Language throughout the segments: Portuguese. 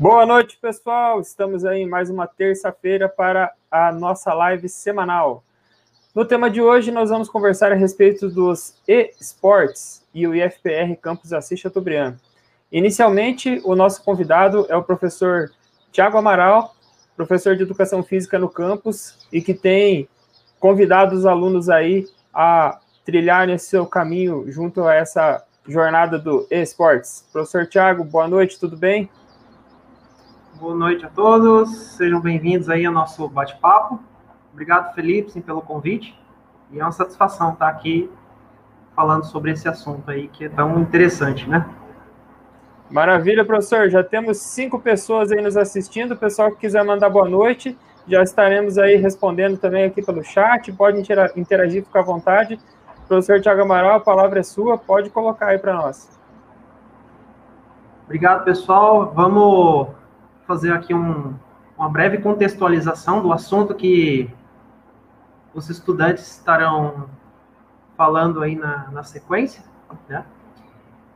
Boa noite, pessoal. Estamos aí em mais uma terça-feira para a nossa live semanal. No tema de hoje, nós vamos conversar a respeito dos e-sports e o IFPR Campus Assis Chateaubriand. Inicialmente, o nosso convidado é o professor Tiago Amaral, professor de Educação Física no campus e que tem convidado os alunos aí a trilharem seu caminho junto a essa jornada do esportes. Professor Tiago, boa noite, tudo bem? Boa noite a todos, sejam bem-vindos aí ao nosso bate-papo. Obrigado, Felipe, sim, pelo convite. E é uma satisfação estar aqui falando sobre esse assunto aí que é tão interessante, né? Maravilha, professor. Já temos cinco pessoas aí nos assistindo. O pessoal que quiser mandar boa noite, já estaremos aí respondendo também aqui pelo chat. Pode interagir, fica à vontade. Professor Tiago Amaral, a palavra é sua. Pode colocar aí para nós. Obrigado, pessoal. Vamos fazer aqui um, uma breve contextualização do assunto que os estudantes estarão falando aí na, na sequência. Né?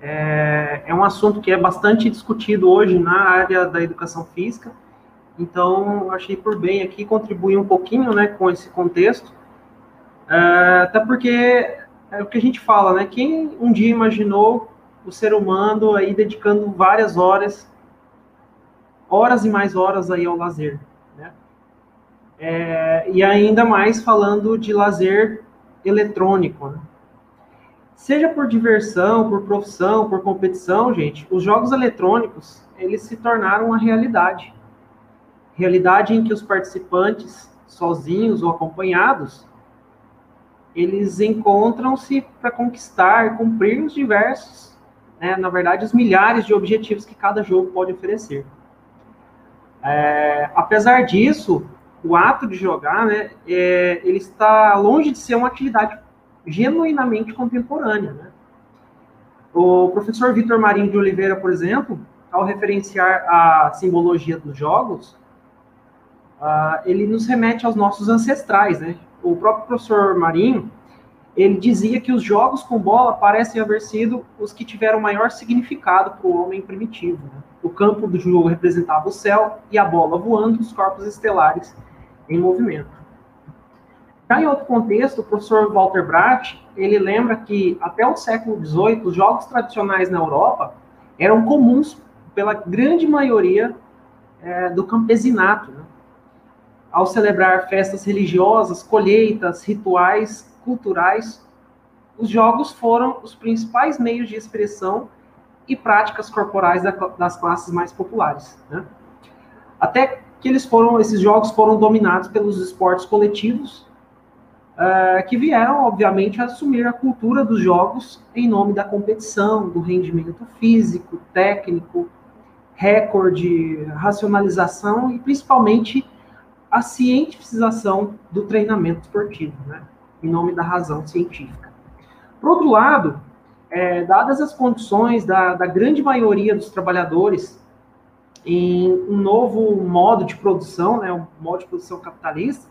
É, é um assunto que é bastante discutido hoje na área da educação física, então achei por bem aqui contribuir um pouquinho né, com esse contexto, é, até porque é o que a gente fala, né? Quem um dia imaginou o ser humano aí dedicando várias horas horas e mais horas aí ao lazer, né? É, e ainda mais falando de lazer eletrônico, né? Seja por diversão, por profissão, por competição, gente, os jogos eletrônicos, eles se tornaram uma realidade. Realidade em que os participantes, sozinhos ou acompanhados, eles encontram-se para conquistar, cumprir os diversos, né, na verdade, os milhares de objetivos que cada jogo pode oferecer. É, apesar disso, o ato de jogar, né, é, ele está longe de ser uma atividade genuinamente contemporânea. Né? O professor Vitor Marinho de Oliveira, por exemplo, ao referenciar a simbologia dos jogos, uh, ele nos remete aos nossos ancestrais. Né? O próprio professor Marinho, ele dizia que os jogos com bola parecem haver sido os que tiveram maior significado para o homem primitivo. Né? O campo do jogo representava o céu e a bola voando, os corpos estelares em movimento. Já em outro contexto, o professor Walter Bratt, ele lembra que até o século XVIII, os jogos tradicionais na Europa eram comuns pela grande maioria é, do campesinato. Né? Ao celebrar festas religiosas, colheitas, rituais culturais, os jogos foram os principais meios de expressão e práticas corporais das classes mais populares. Né? Até que eles foram, esses jogos foram dominados pelos esportes coletivos, uh, que vieram, obviamente, a assumir a cultura dos jogos em nome da competição, do rendimento físico, técnico, recorde, racionalização e principalmente a cientificação do treinamento esportivo, né? em nome da razão científica. Por outro lado, é, dadas as condições da, da grande maioria dos trabalhadores em um novo modo de produção, né, um modo de produção capitalista,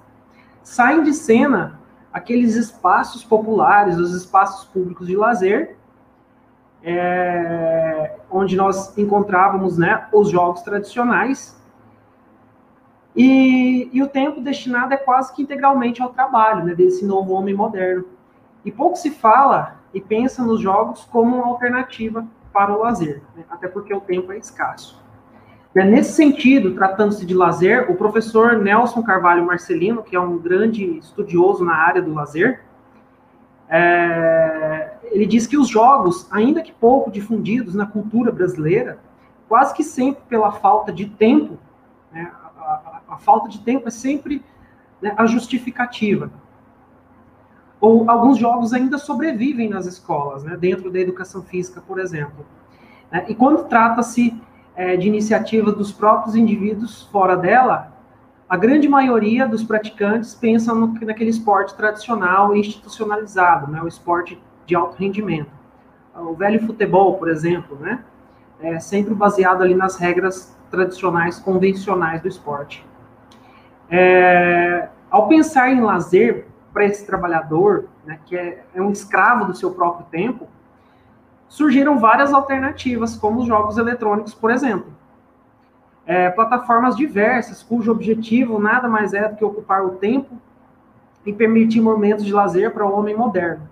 saem de cena aqueles espaços populares, os espaços públicos de lazer, é, onde nós encontrávamos né, os jogos tradicionais, e, e, o tempo destinado é quase que integralmente ao trabalho né, desse novo homem moderno. E pouco se fala e pensa nos jogos como uma alternativa para o lazer, né? até porque o tempo é escasso. Né, nesse sentido, tratando-se de lazer, o professor Nelson Carvalho Marcelino, que é um grande estudioso na área do lazer, é, ele diz que os jogos, ainda que pouco difundidos na cultura brasileira, quase que sempre pela falta de tempo, né, a, a, a, falta de tempo é sempre né, a justificativa ou alguns jogos ainda sobrevivem nas escolas, né, dentro da educação física, por exemplo. É, e quando trata-se é, de iniciativa dos próprios indivíduos fora dela, a grande maioria dos praticantes pensam no, naquele esporte tradicional e institucionalizado, né, o esporte de alto rendimento. O velho futebol, por exemplo, né, é sempre baseado ali nas regras tradicionais, convencionais do esporte. É, ao pensar em lazer, para esse trabalhador, né, que é, é um escravo do seu próprio tempo, surgiram várias alternativas, como os jogos eletrônicos, por exemplo. é, plataformas diversas, cujo objetivo nada mais é do que ocupar o tempo e permitir momentos de lazer para o homem moderno.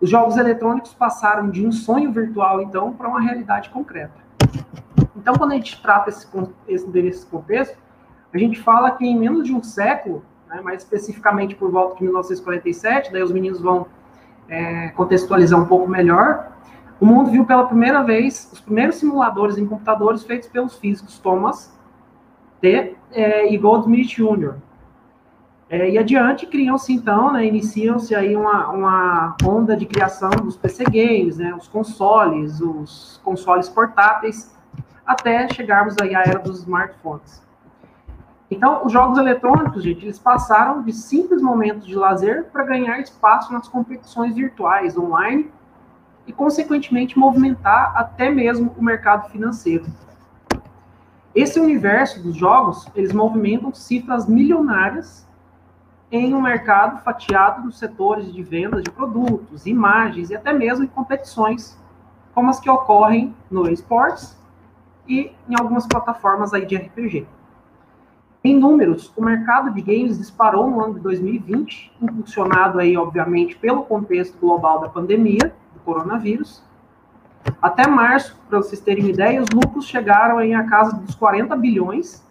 Os jogos eletrônicos passaram de um sonho virtual, então, para uma realidade concreta. Então, quando a gente trata esse, esse, desse contexto, a gente fala que em menos de um século, né, mais especificamente por volta de 1947, daí os meninos vão é, contextualizar um pouco melhor, o mundo viu pela primeira vez os primeiros simuladores em computadores feitos pelos físicos Thomas T. É, e Goldsmith Jr. É, e adiante criam-se então, né, iniciam-se aí uma, uma onda de criação dos PC games, né, os consoles, os consoles portáteis, até chegarmos aí à era dos smartphones. Então, os jogos eletrônicos, gente, eles passaram de simples momentos de lazer para ganhar espaço nas competições virtuais online e, consequentemente, movimentar até mesmo o mercado financeiro. Esse universo dos jogos, eles movimentam cifras milionárias em um mercado fatiado nos setores de vendas de produtos, imagens e até mesmo em competições, como as que ocorrem no esportes e em algumas plataformas aí de RPG. Em números, o mercado de games disparou no ano de 2020, impulsionado aí, obviamente, pelo contexto global da pandemia, coronavírus. Até março, para vocês terem ideia, os lucros chegaram em a casa dos 40 bilhões.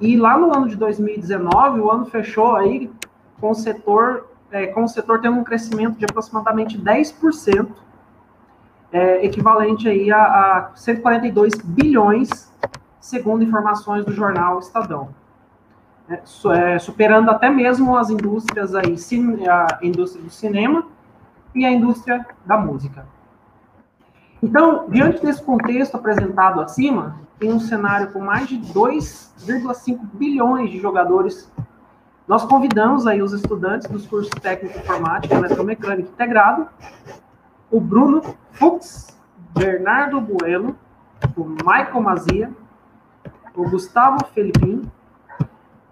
E lá no ano de 2019, o ano fechou aí com o setor, é, com o setor tendo um crescimento de aproximadamente 10%, é, equivalente aí a, a 142 bilhões, segundo informações do jornal Estadão. É, é superando até mesmo as indústrias aí, a indústria do cinema, e a indústria da música. Então, diante desse contexto apresentado acima, em um cenário com mais de 2,5 bilhões de jogadores, nós convidamos aí os estudantes dos cursos técnico informática, eletromecânica integrado, o Bruno Fux, Bernardo Bueno, o Michael Mazia, o Gustavo Felipim,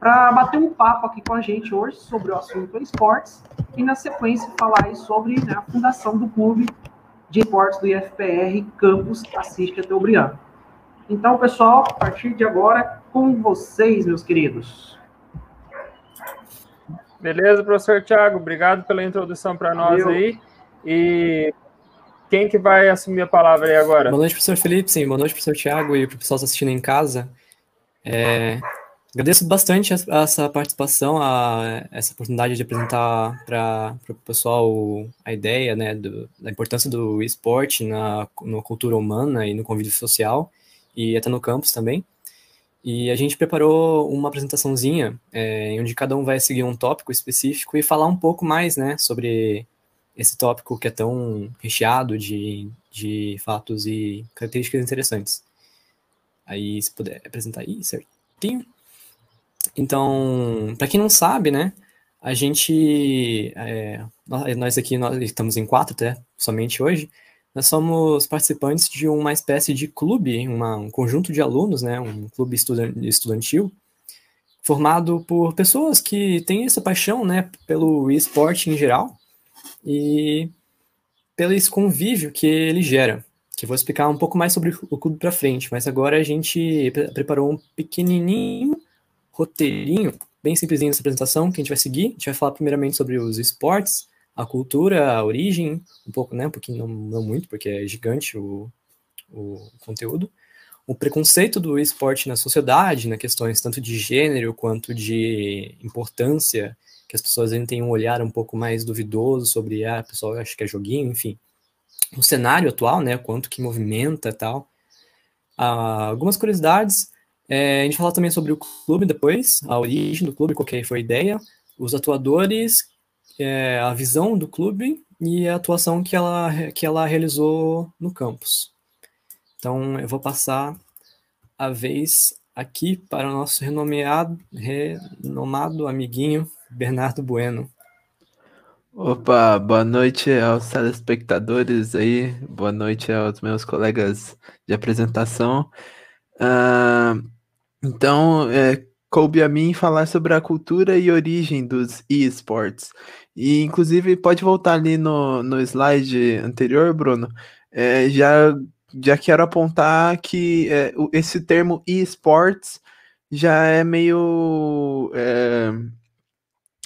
para bater um papo aqui com a gente hoje sobre o assunto esportes e, na sequência, falar sobre né, a fundação do clube de esportes do IFPR Campus Assis Chateaubriand. Então, pessoal, a partir de agora, com vocês, meus queridos. Beleza, professor Tiago, obrigado pela introdução para nós aí. E quem que vai assumir a palavra aí agora? Boa noite, professor Felipe, sim. Boa noite, professor Tiago e para o pessoal assistindo em casa. É, Agradeço bastante essa participação, a, essa oportunidade de apresentar para o pessoal a ideia né, do, da importância do esporte na, na cultura humana e no convívio social, e até no campus também. E a gente preparou uma apresentaçãozinha, é, onde cada um vai seguir um tópico específico e falar um pouco mais né, sobre esse tópico que é tão recheado de, de fatos e características interessantes. Aí, se puder apresentar aí certinho. Então, para quem não sabe, né, a gente, é, nós aqui, nós estamos em quatro até, somente hoje, nós somos participantes de uma espécie de clube, uma, um conjunto de alunos, né, um clube estudantil, formado por pessoas que têm essa paixão, né, pelo esporte em geral e pelo esse convívio que ele gera, que vou explicar um pouco mais sobre o clube para frente, mas agora a gente preparou um pequenininho roteirinho bem simplesinho essa apresentação que a gente vai seguir. A gente vai falar primeiramente sobre os esportes, a cultura, a origem, um pouco, né? Um pouquinho, não, não muito, porque é gigante o, o conteúdo. O preconceito do esporte na sociedade, na questões tanto de gênero quanto de importância, que as pessoas ainda têm um olhar um pouco mais duvidoso sobre, ah, a pessoa acha que é joguinho, enfim. O cenário atual, né? Quanto que movimenta e tal. Ah, algumas curiosidades é, a gente fala também sobre o clube depois, a origem do clube, qual que foi a ideia, os atuadores, é, a visão do clube e a atuação que ela, que ela realizou no campus. Então, eu vou passar a vez aqui para o nosso renomeado, renomado amiguinho Bernardo Bueno. Opa, boa noite aos telespectadores aí, boa noite aos meus colegas de apresentação. Uh, então, é, coube a mim falar sobre a cultura e origem dos esports. E, inclusive, pode voltar ali no, no slide anterior, Bruno. É, já já quero apontar que é, esse termo esports já é meio.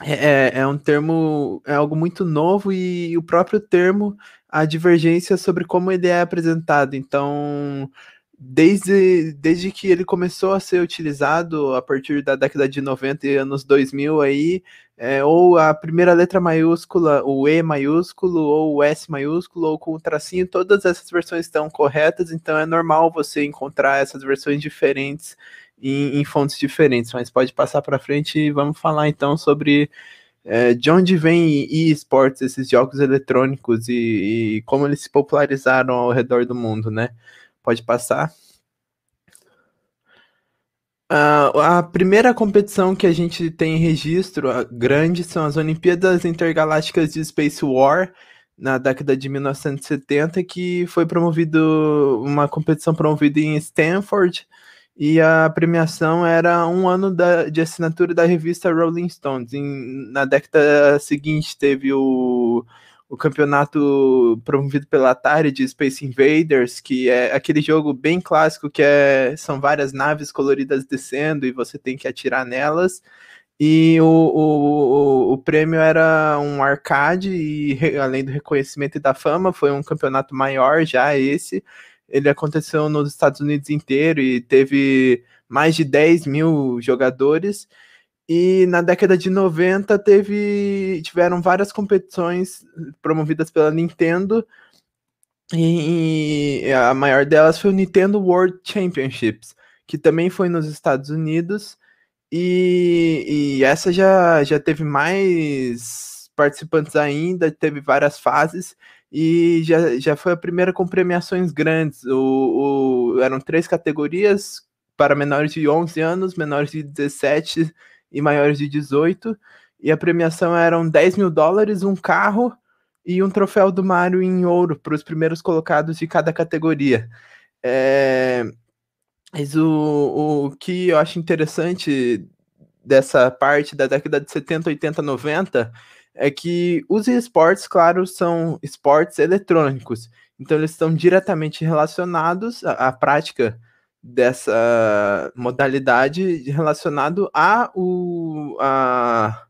É, é, é, um termo, é algo muito novo e o próprio termo, a divergência sobre como ele é apresentado. Então, desde, desde que ele começou a ser utilizado a partir da década de 90 e anos 2000 aí, é, ou a primeira letra maiúscula, o E maiúsculo, ou o S maiúsculo, ou com o tracinho, todas essas versões estão corretas, então é normal você encontrar essas versões diferentes em, em fontes diferentes, mas pode passar para frente e vamos falar então sobre é, de onde vem e-sports, esses jogos eletrônicos e, e como eles se popularizaram ao redor do mundo, né? Pode passar. Uh, a primeira competição que a gente tem registro grande são as Olimpíadas Intergalácticas de Space War, na década de 1970, que foi promovido uma competição promovida em Stanford, e a premiação era um ano da, de assinatura da revista Rolling Stones. Em, na década seguinte teve o o campeonato promovido pela Atari de Space Invaders, que é aquele jogo bem clássico que é, são várias naves coloridas descendo e você tem que atirar nelas. E o, o, o, prêmio era um arcade, e além do reconhecimento e da fama, foi um campeonato maior já esse. Ele aconteceu nos Estados Unidos inteiro e teve mais de 10 mil jogadores. E na década de 90 teve, tiveram várias competições promovidas pela Nintendo. E, a maior delas foi o Nintendo World Championships, que também foi nos Estados Unidos. E, e essa já, já teve mais participantes ainda, teve várias fases e já, já foi a primeira com premiações grandes. O, o, eram três categorias para menores de 11 anos, menores de 17 e maiores de 18. E a premiação eram 10 mil dólares, um carro e um troféu do Mario em ouro para os primeiros colocados de cada categoria. É, mas o, o que eu acho interessante dessa parte da década de 70, 80, 90 é que os esportes, claro, são esportes eletrônicos. Então eles estão diretamente relacionados à, à prática dessa modalidade relacionado a, o, a,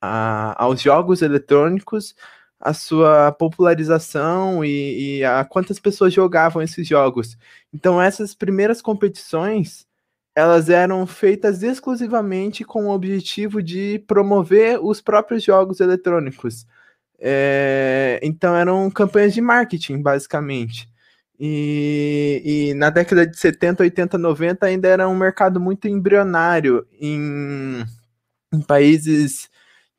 a, aos jogos eletrônicos, a sua popularização e, e, a quantas pessoas jogavam esses jogos. Então essas primeiras competições elas eram feitas exclusivamente com o objetivo de promover os próprios jogos eletrônicos. É, então eram campanhas de marketing, basicamente. E, e, na década de 70, 80, 90 ainda era um mercado muito embrionário em, em países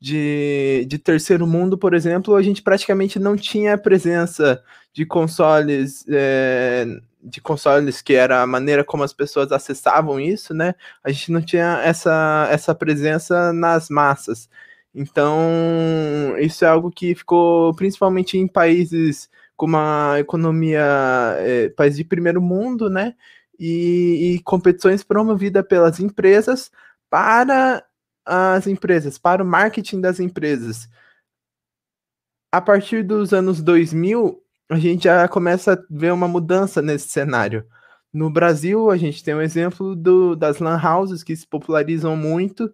de, de, terceiro mundo, por exemplo, a gente praticamente não tinha presença de consoles, é, de consoles que era a maneira como as pessoas acessavam isso, né? A gente não tinha essa, essa presença nas massas. Então, isso é algo que ficou principalmente em países com uma economia, é, país de primeiro mundo, né? E, e competições promovidas pelas empresas para as empresas, para o marketing das empresas. A partir dos anos 2000, a gente já começa a ver uma mudança nesse cenário. No Brasil, a gente tem um exemplo do, das lan houses que se popularizam muito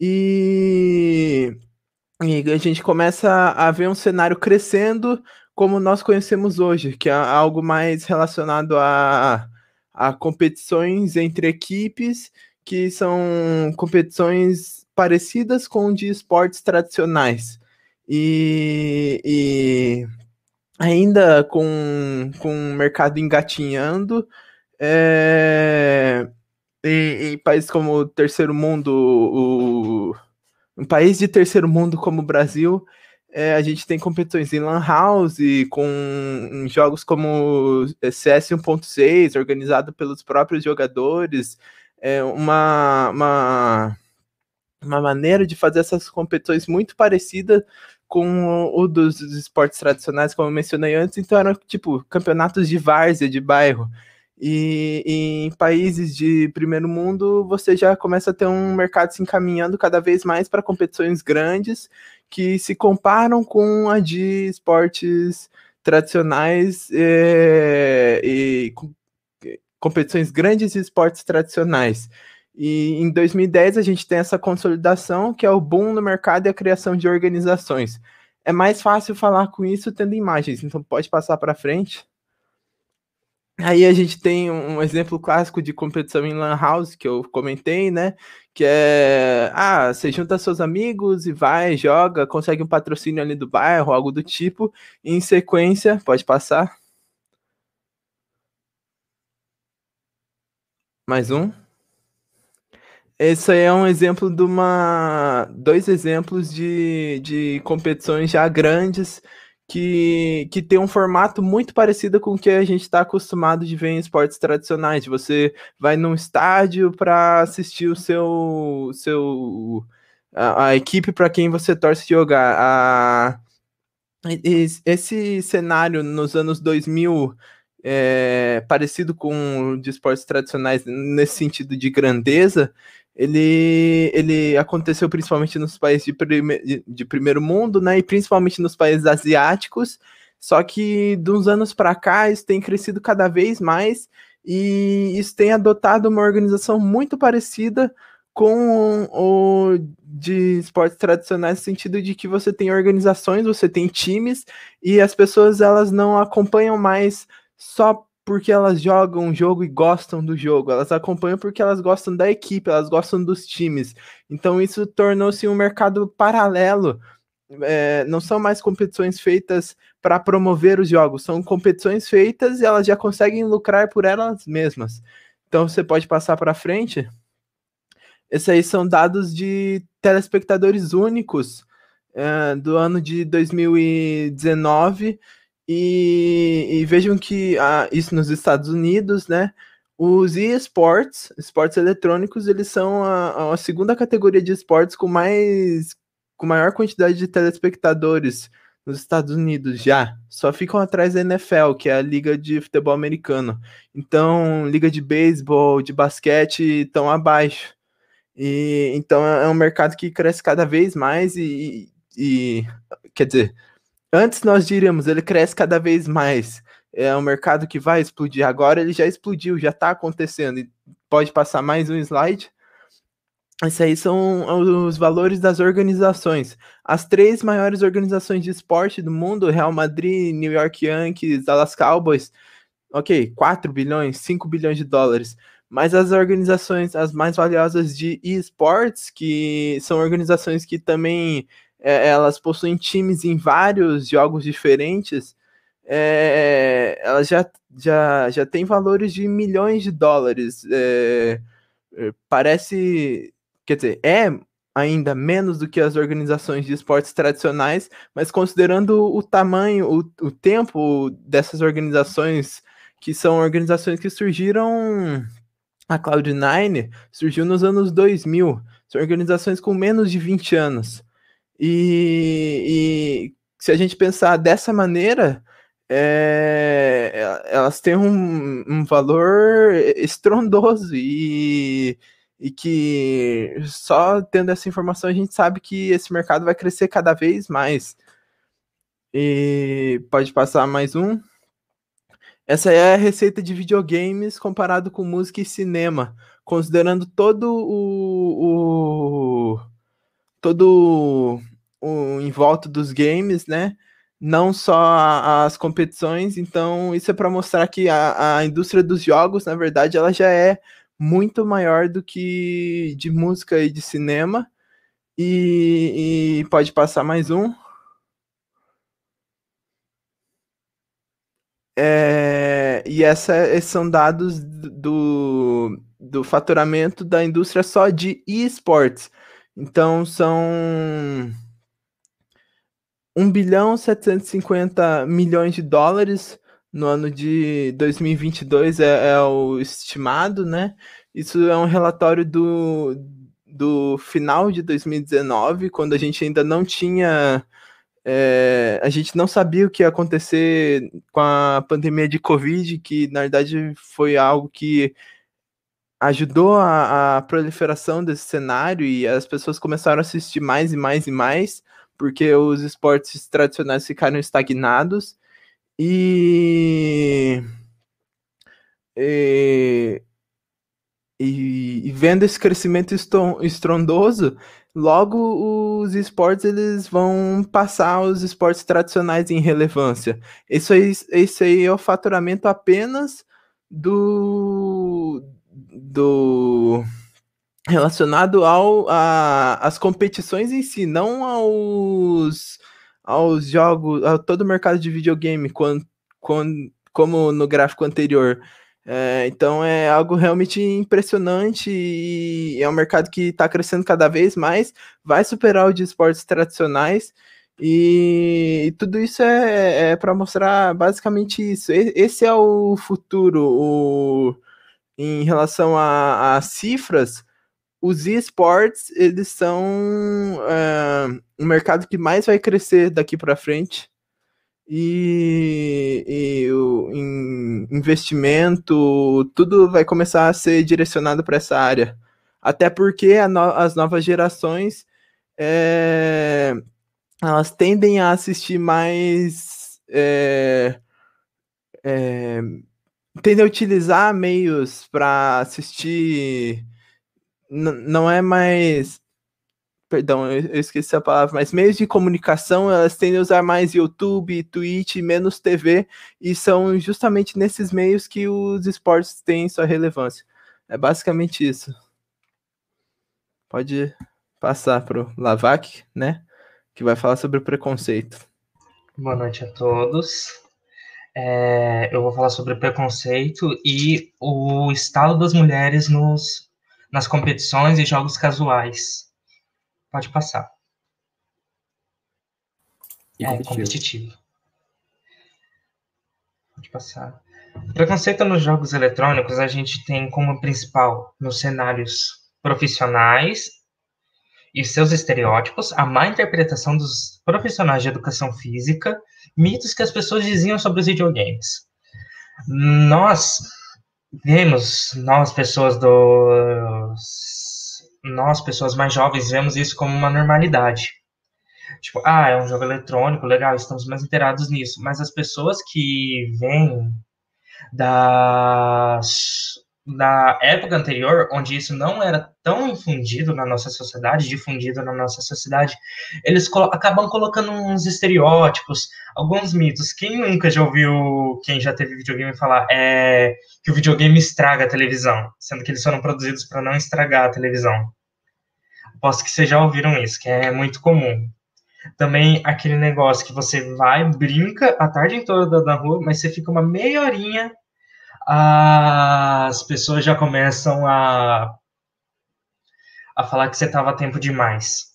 e, e a gente começa a ver um cenário crescendo como nós conhecemos hoje, que é algo mais relacionado a, a competições entre equipes, que são competições parecidas com de esportes tradicionais. E, e ainda com, com o mercado engatinhando, é, em, países como o terceiro mundo, o, um país de terceiro mundo como o Brasil, é, a gente tem competições em Lan House, com jogos como CS 1.6, organizado pelos próprios jogadores, é uma, uma, uma maneira de fazer essas competições muito parecida com o dos esportes tradicionais, como eu mencionei antes, então eram tipo campeonatos de várzea, de bairro. E, e, em países de primeiro mundo, você já começa a ter um mercado se encaminhando cada vez mais para competições grandes que se comparam com a de esportes tradicionais é, e competições grandes e esportes tradicionais. E em 2010 a gente tem essa consolidação, que é o boom no mercado e a criação de organizações. É mais fácil falar com isso tendo imagens, então pode passar para frente. Aí a gente tem um exemplo clássico de competição em Lan House, que eu comentei, né? Que é, ah, você junta seus amigos e vai, joga, consegue um patrocínio ali do bairro, algo do tipo. E em sequência, pode passar. Mais um. Esse aí é um exemplo de uma. Dois exemplos de, de competições já grandes que, que tem um formato muito parecido com o que a gente está acostumado de ver em esportes tradicionais. Você vai num estádio para assistir o seu. seu a, a equipe para quem você torce jogar. A, esse cenário nos anos 2000 é, parecido com de esportes tradicionais nesse sentido de grandeza, ele, ele aconteceu principalmente nos países de, prime, de primeiro mundo, né, e principalmente nos países asiáticos, só que de uns anos para cá isso tem crescido cada vez mais e isso tem adotado uma organização muito parecida com o de esportes tradicionais no sentido de que você tem organizações, você tem times e as pessoas elas não acompanham mais só porque elas jogam um jogo e gostam do jogo, elas acompanham porque elas gostam da equipe, elas gostam dos times. Então isso tornou-se um mercado paralelo. É, não são mais competições feitas para promover os jogos, são competições feitas e elas já conseguem lucrar por elas mesmas. Então você pode passar para frente. Esses aí são dados de telespectadores únicos é, do ano de 2019 e, e vejam que ah, isso nos Estados Unidos, né? Os esports, esportes eletrônicos, eles são a, a, segunda categoria de esportes com mais com maior quantidade de telespectadores nos Estados Unidos já. Só ficam atrás da NFL, que é a liga de futebol americano. Então, liga de beisebol, de basquete estão abaixo. E então é, é um mercado que cresce cada vez mais e, e quer dizer, Antes nós diríamos, ele cresce cada vez mais. É um mercado que vai explodir. Agora ele já explodiu, já está acontecendo. Pode passar mais um slide. Esses aí são os valores das organizações. As três maiores organizações de esporte do mundo, Real Madrid, New York Yankees, Dallas Cowboys, ok, 4 bilhões, 5 bilhões de dólares. Mas as organizações, as mais valiosas de esportes, que são organizações que também é, elas possuem times em vários jogos diferentes, é, elas já, já, já têm valores de milhões de dólares. É, é, parece, quer dizer, é ainda menos do que as organizações de esportes tradicionais, mas considerando o tamanho, o, o tempo dessas organizações, que são organizações que surgiram. A Cloud9 surgiu nos anos 2000, são organizações com menos de 20 anos. E, e se a gente pensar dessa maneira, é, elas têm um, um, valor estrondoso e, e que só tendo essa informação a gente sabe que esse mercado vai crescer cada vez mais. E pode passar mais um. Essa é a receita de videogames comparado com música e cinema, considerando todo o, o todo o em volta dos games, né? Não só as competições, então isso é para mostrar que a, a indústria dos jogos, na verdade, ela já é muito maior do que de música e de cinema. E, e pode passar mais um. É, e essa, esses são dados do, do faturamento da indústria só de esportes. Então são 1 bilhão 750 milhões de dólares no ano de 2022 é, é o estimado, né? Isso é um relatório do, do final de 2019, quando a gente ainda não tinha. É, a gente não sabia o que ia acontecer com a pandemia de Covid, que na verdade foi algo que ajudou a, a, proliferação desse cenário e as pessoas começaram a assistir mais e mais e mais, porque os esportes tradicionais ficaram estagnados. E, e, e, vendo esse crescimento estrondoso, logo os esportes eles vão passar os esportes tradicionais em relevância. Isso aí, isso aí é o faturamento apenas do, do relacionado ao a, as competições em si, não aos aos jogos, a todo o mercado de videogame, quando, quando, como no gráfico anterior. É, então é algo realmente impressionante e é um mercado que está crescendo cada vez mais, vai superar o de esportes tradicionais. E tudo isso é, é para mostrar basicamente isso. Esse é o futuro. O, em relação a, a cifras, os esportes eles são é, um mercado que mais vai crescer daqui para frente. E, e o em investimento tudo vai começar a ser direcionado para essa área. Até porque no, as novas gerações é, elas tendem a assistir mais é, é, tendem a utilizar meios para assistir não é mais. Perdão, eu esqueci a palavra, mas meios de comunicação elas tendem a usar mais YouTube, Twitch, menos TV, e são justamente nesses meios que os esportes têm sua relevância. É basicamente isso. Pode passar para o Lavac, né? Que vai falar sobre o preconceito. Boa noite a todos. É, eu vou falar sobre preconceito e o estado das mulheres nos nas competições e jogos casuais. Pode passar. E é, competitivo. competitivo. Pode passar. Preconceito nos jogos eletrônicos a gente tem como principal nos cenários profissionais e seus estereótipos, a má interpretação dos profissionais de educação física, mitos que as pessoas diziam sobre os videogames. Nós vemos, nós pessoas dos nós pessoas mais jovens vemos isso como uma normalidade. Tipo, ah, é um jogo eletrônico, legal, estamos mais inteirados nisso. Mas as pessoas que vêm das na época anterior, onde isso não era tão infundido na nossa sociedade, difundido na nossa sociedade, eles acabam colocando uns estereótipos, alguns mitos. Quem nunca já ouviu, quem já teve videogame falar, é que o videogame estraga a televisão, sendo que eles foram produzidos para não estragar a televisão. Aposto que vocês já ouviram isso, que é muito comum. Também aquele negócio que você vai, brinca a tarde toda na rua, mas você fica uma meia horinha as pessoas já começam a, a falar que você estava tempo demais.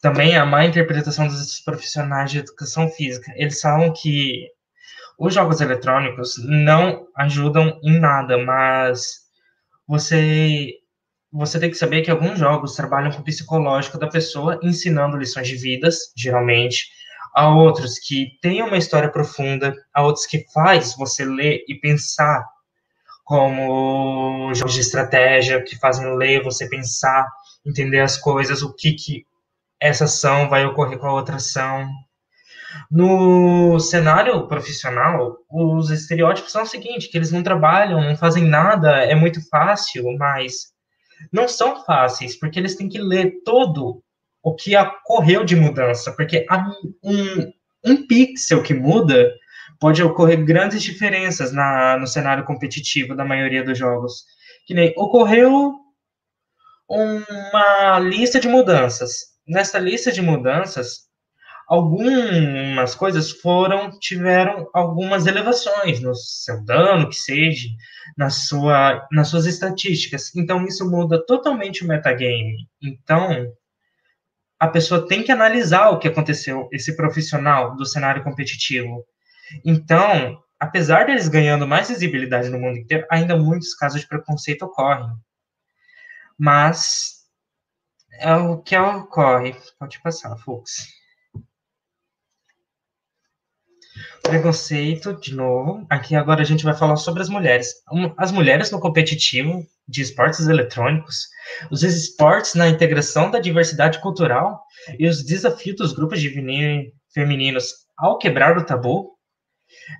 Também a má interpretação dos profissionais de educação física. Eles falam que os jogos eletrônicos não ajudam em nada, mas você você tem que saber que alguns jogos trabalham com o psicológico da pessoa, ensinando lições de vidas, geralmente, a outros que têm uma história profunda, a outros que faz você ler e pensar, como jogos de estratégia que fazem ler você pensar, entender as coisas, o que que essa ação vai ocorrer com a outra ação. No cenário profissional, os estereótipos são o seguinte, que eles não trabalham, não fazem nada, é muito fácil, mas não são fáceis, porque eles têm que ler todo o que ocorreu de mudança, porque um, um pixel que muda pode ocorrer grandes diferenças na, no cenário competitivo da maioria dos jogos. Que nem ocorreu uma lista de mudanças. Nessa lista de mudanças, algumas coisas foram tiveram algumas elevações no seu dano, que seja, na sua, nas suas estatísticas. Então isso muda totalmente o metagame. Então a pessoa tem que analisar o que aconteceu, esse profissional do cenário competitivo. Então, apesar deles ganhando mais visibilidade no mundo inteiro, ainda muitos casos de preconceito ocorrem. Mas é o que ocorre. Pode passar, Fux. Preconceito, de novo. Aqui agora a gente vai falar sobre as mulheres. As mulheres no competitivo de esportes eletrônicos, os esportes na integração da diversidade cultural e os desafios dos grupos de femininos ao quebrar o tabu.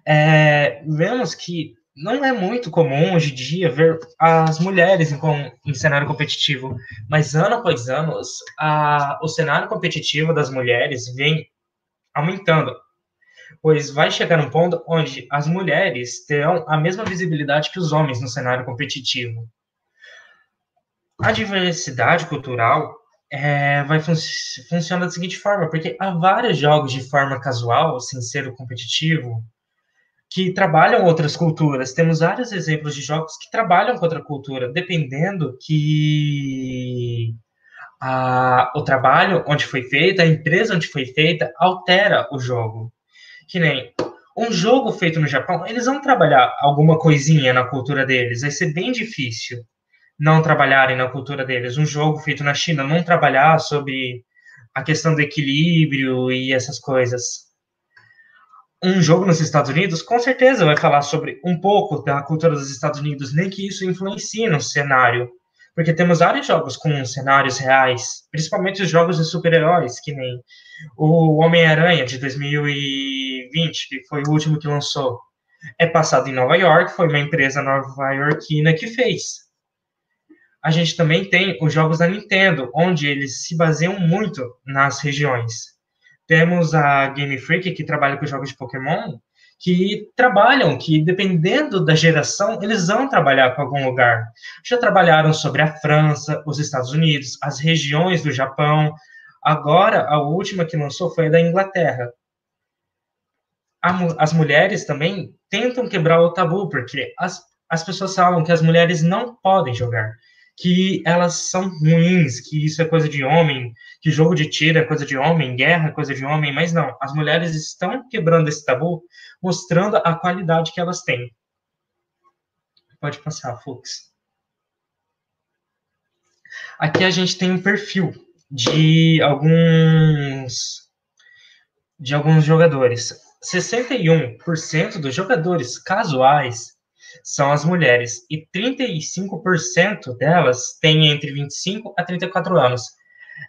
é, vemos que não é muito comum hoje em dia ver as mulheres em, em cenário competitivo, mas ano após ano, a, o cenário competitivo das mulheres vem aumentando, pois vai chegar um ponto onde as mulheres terão a mesma visibilidade que os homens no cenário competitivo. A diversidade cultural é, vai fun funciona da seguinte forma, porque há vários jogos de forma casual, sem ser o competitivo, que trabalham outras culturas. Temos vários exemplos de jogos que trabalham com outra cultura, dependendo que a, o trabalho onde foi feita, a empresa onde foi feita, altera o jogo. Que nem um jogo feito no Japão, eles vão trabalhar alguma coisinha na cultura deles, vai ser bem difícil não trabalharem na cultura deles. Um jogo feito na China não trabalhar sobre a questão do equilíbrio e essas coisas. Um jogo nos Estados Unidos, com certeza vai falar sobre um pouco da cultura dos Estados Unidos, nem que isso influencie no cenário. Porque temos vários jogos com cenários reais, principalmente os jogos de super-heróis, que nem o Homem-Aranha de 2020, que foi o último que lançou. É passado em Nova York, foi uma empresa nova-iorquina que fez a gente também tem os jogos da Nintendo, onde eles se baseiam muito nas regiões. Temos a Game Freak, que trabalha com jogos de Pokémon, que trabalham, que dependendo da geração, eles vão trabalhar com algum lugar. Já trabalharam sobre a França, os Estados Unidos, as regiões do Japão. Agora, a última que lançou foi a da Inglaterra. As mulheres também tentam quebrar o tabu, porque as, as pessoas falam que as mulheres não podem jogar que elas são ruins, que isso é coisa de homem, que jogo de tiro é coisa de homem, guerra é coisa de homem, mas não, as mulheres estão quebrando esse tabu, mostrando a qualidade que elas têm. Pode passar, Fux. Aqui a gente tem um perfil de alguns de alguns jogadores. 61% dos jogadores casuais são as mulheres, e 35% delas têm entre 25 a 34 anos.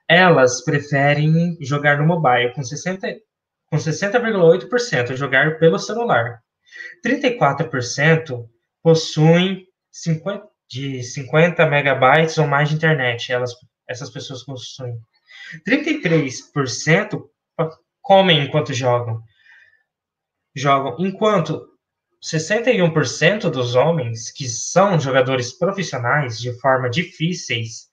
Elas preferem jogar no mobile, com 60,8% com 60, jogar pelo celular. 34% possuem 50, de 50 megabytes ou mais de internet, elas, essas pessoas possuem. 33% comem enquanto jogam. Jogam, enquanto 61% dos homens que são jogadores profissionais de forma difíceis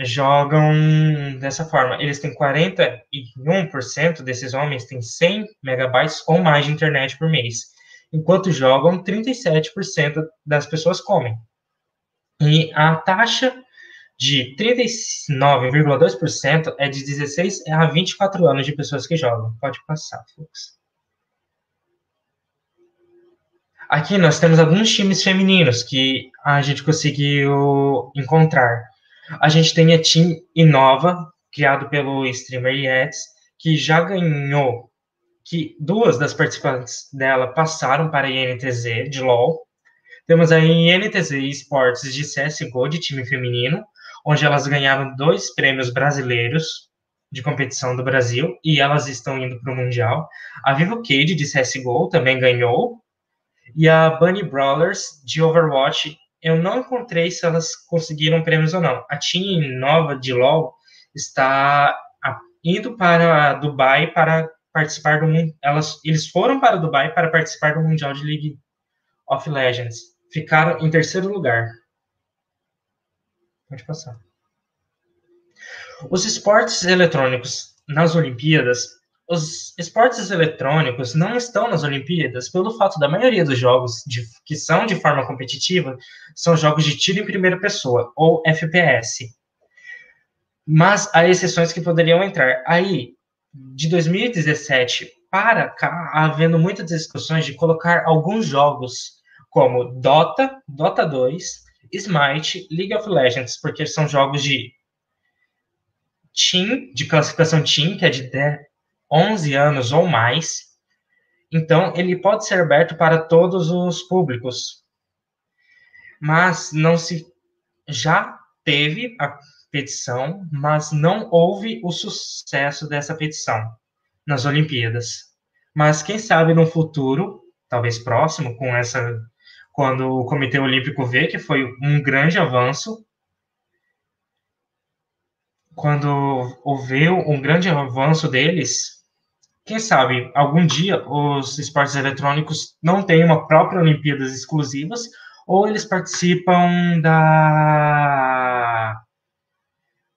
jogam dessa forma. Eles têm 41% desses homens têm 100 megabytes ou mais de internet por mês, enquanto jogam 37% das pessoas comem. E a taxa de 39,2% é de 16 a 24 anos de pessoas que jogam. Pode passar, Fux. Aqui nós temos alguns times femininos que a gente conseguiu encontrar. A gente tem a Team Inova, criado pelo streamer Yates, que já ganhou, que duas das participantes dela passaram para a INTZ de LoL. Temos a INTZ Esportes de CSGO, de time feminino, onde elas ganharam dois prêmios brasileiros de competição do Brasil, e elas estão indo para o Mundial. A Vivo Cade, de CSGO, também ganhou e a Bunny Brawlers de Overwatch, eu não encontrei se elas conseguiram prêmios ou não. A Team nova de LoL está indo para Dubai para participar do elas eles foram para Dubai para participar do Mundial de League of Legends. Ficaram em terceiro lugar. Pode passar. Os esportes eletrônicos nas Olimpíadas os esportes eletrônicos não estão nas Olimpíadas pelo fato da maioria dos jogos de, que são de forma competitiva são jogos de tiro em primeira pessoa, ou FPS. Mas há exceções que poderiam entrar. Aí, de 2017 para cá, havendo muitas discussões de colocar alguns jogos como Dota, Dota 2, Smite, League of Legends, porque são jogos de Team, de classificação Team, que é de 11 anos ou mais, então ele pode ser aberto para todos os públicos. Mas não se já teve a petição, mas não houve o sucesso dessa petição nas Olimpíadas. mas quem sabe no futuro, talvez próximo, com essa quando o Comitê Olímpico vê que foi um grande avanço, quando houve um grande avanço deles, quem sabe algum dia os esportes eletrônicos não têm uma própria Olimpíadas exclusivas ou eles participam da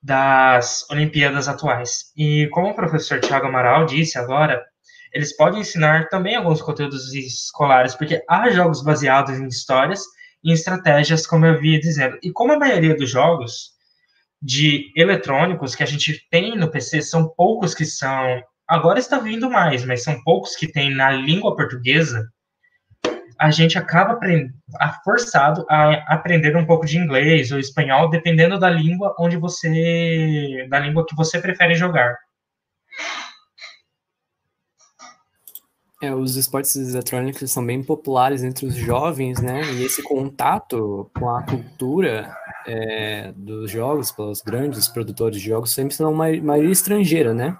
das Olimpíadas atuais. E como o professor Tiago Amaral disse agora, eles podem ensinar também alguns conteúdos escolares, porque há jogos baseados em histórias e estratégias, como eu havia dizendo. E como a maioria dos jogos de eletrônicos que a gente tem no PC são poucos que são. Agora está vindo mais, mas são poucos que tem na língua portuguesa. A gente acaba forçado a aprender um pouco de inglês ou espanhol, dependendo da língua onde você, da língua que você prefere jogar. É, os esportes eletrônicos são bem populares entre os jovens, né? E esse contato com a cultura é, dos jogos, pelos grandes produtores de jogos, sempre são uma maioria estrangeira, né?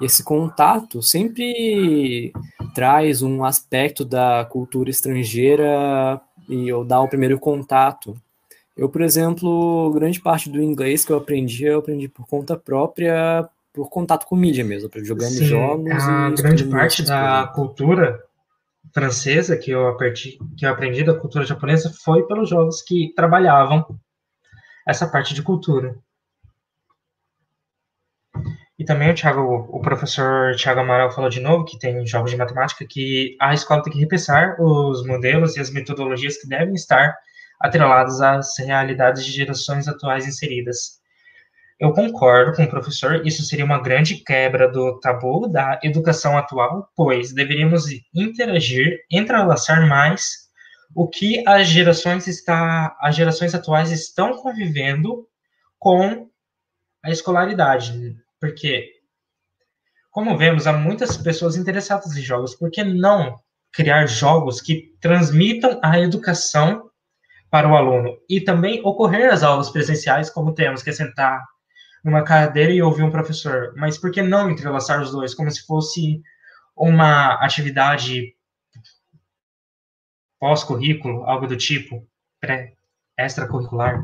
Esse contato sempre traz um aspecto da cultura estrangeira e ou dá o primeiro contato. Eu, por exemplo, grande parte do inglês que eu aprendi, eu aprendi por conta própria, por contato com mídia mesmo, jogando Sim, jogos. A grande parte da cultura francesa que eu, aprendi, que eu aprendi da cultura japonesa foi pelos jogos que trabalhavam essa parte de cultura. E também o Thiago, o professor Thiago Amaral falou de novo que tem jogos de matemática que a escola tem que repensar os modelos e as metodologias que devem estar atrelados às realidades de gerações atuais inseridas. Eu concordo com o professor, isso seria uma grande quebra do tabu da educação atual, pois deveríamos interagir, entrelaçar mais o que as gerações está, as gerações atuais estão convivendo com a escolaridade, porque como vemos, há muitas pessoas interessadas em jogos, por que não criar jogos que transmitam a educação para o aluno? E também ocorrer as aulas presenciais, como temos que sentar numa cadeira e ouvir um professor, mas por que não entrelaçar os dois, como se fosse uma atividade pós-currículo, algo do tipo, pré-extracurricular?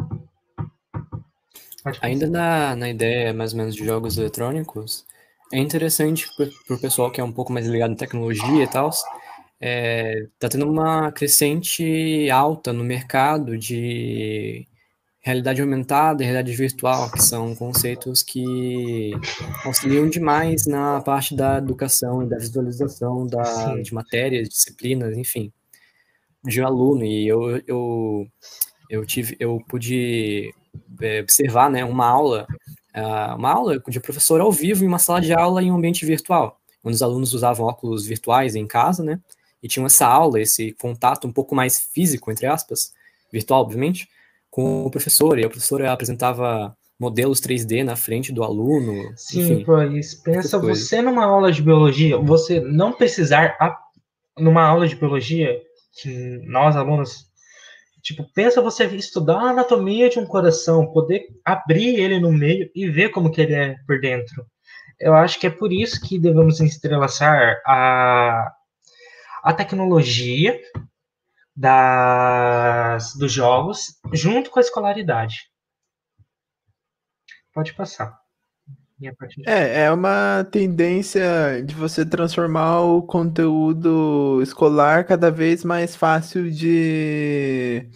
Ainda na, na ideia, mais ou menos, de jogos eletrônicos, é interessante para o pessoal que é um pouco mais ligado em tecnologia e tal, é, tá tendo uma crescente alta no mercado de realidade aumentada e realidade virtual, que são conceitos que auxiliam demais na parte da educação e da visualização da, de matérias, disciplinas, enfim, de um aluno. E eu, eu, eu, tive, eu pude observar né, uma aula, ah, uma aula de professor ao vivo em uma sala de aula em um ambiente virtual, onde os alunos usavam óculos virtuais em casa, né, e tinham essa aula, esse contato um pouco mais físico, entre aspas, virtual, obviamente, com o professor, e a professora apresentava modelos 3D na frente do aluno. Sim, enfim, pois pensa você numa aula de biologia, você não precisar numa aula de biologia que nós alunos tipo, pensa você estudar a anatomia de um coração, poder abrir ele no meio e ver como que ele é por dentro. Eu acho que é por isso que devemos entrelaçar a a tecnologia das, dos jogos junto com a escolaridade. Pode passar. É, é uma tendência de você transformar o conteúdo escolar cada vez mais fácil de.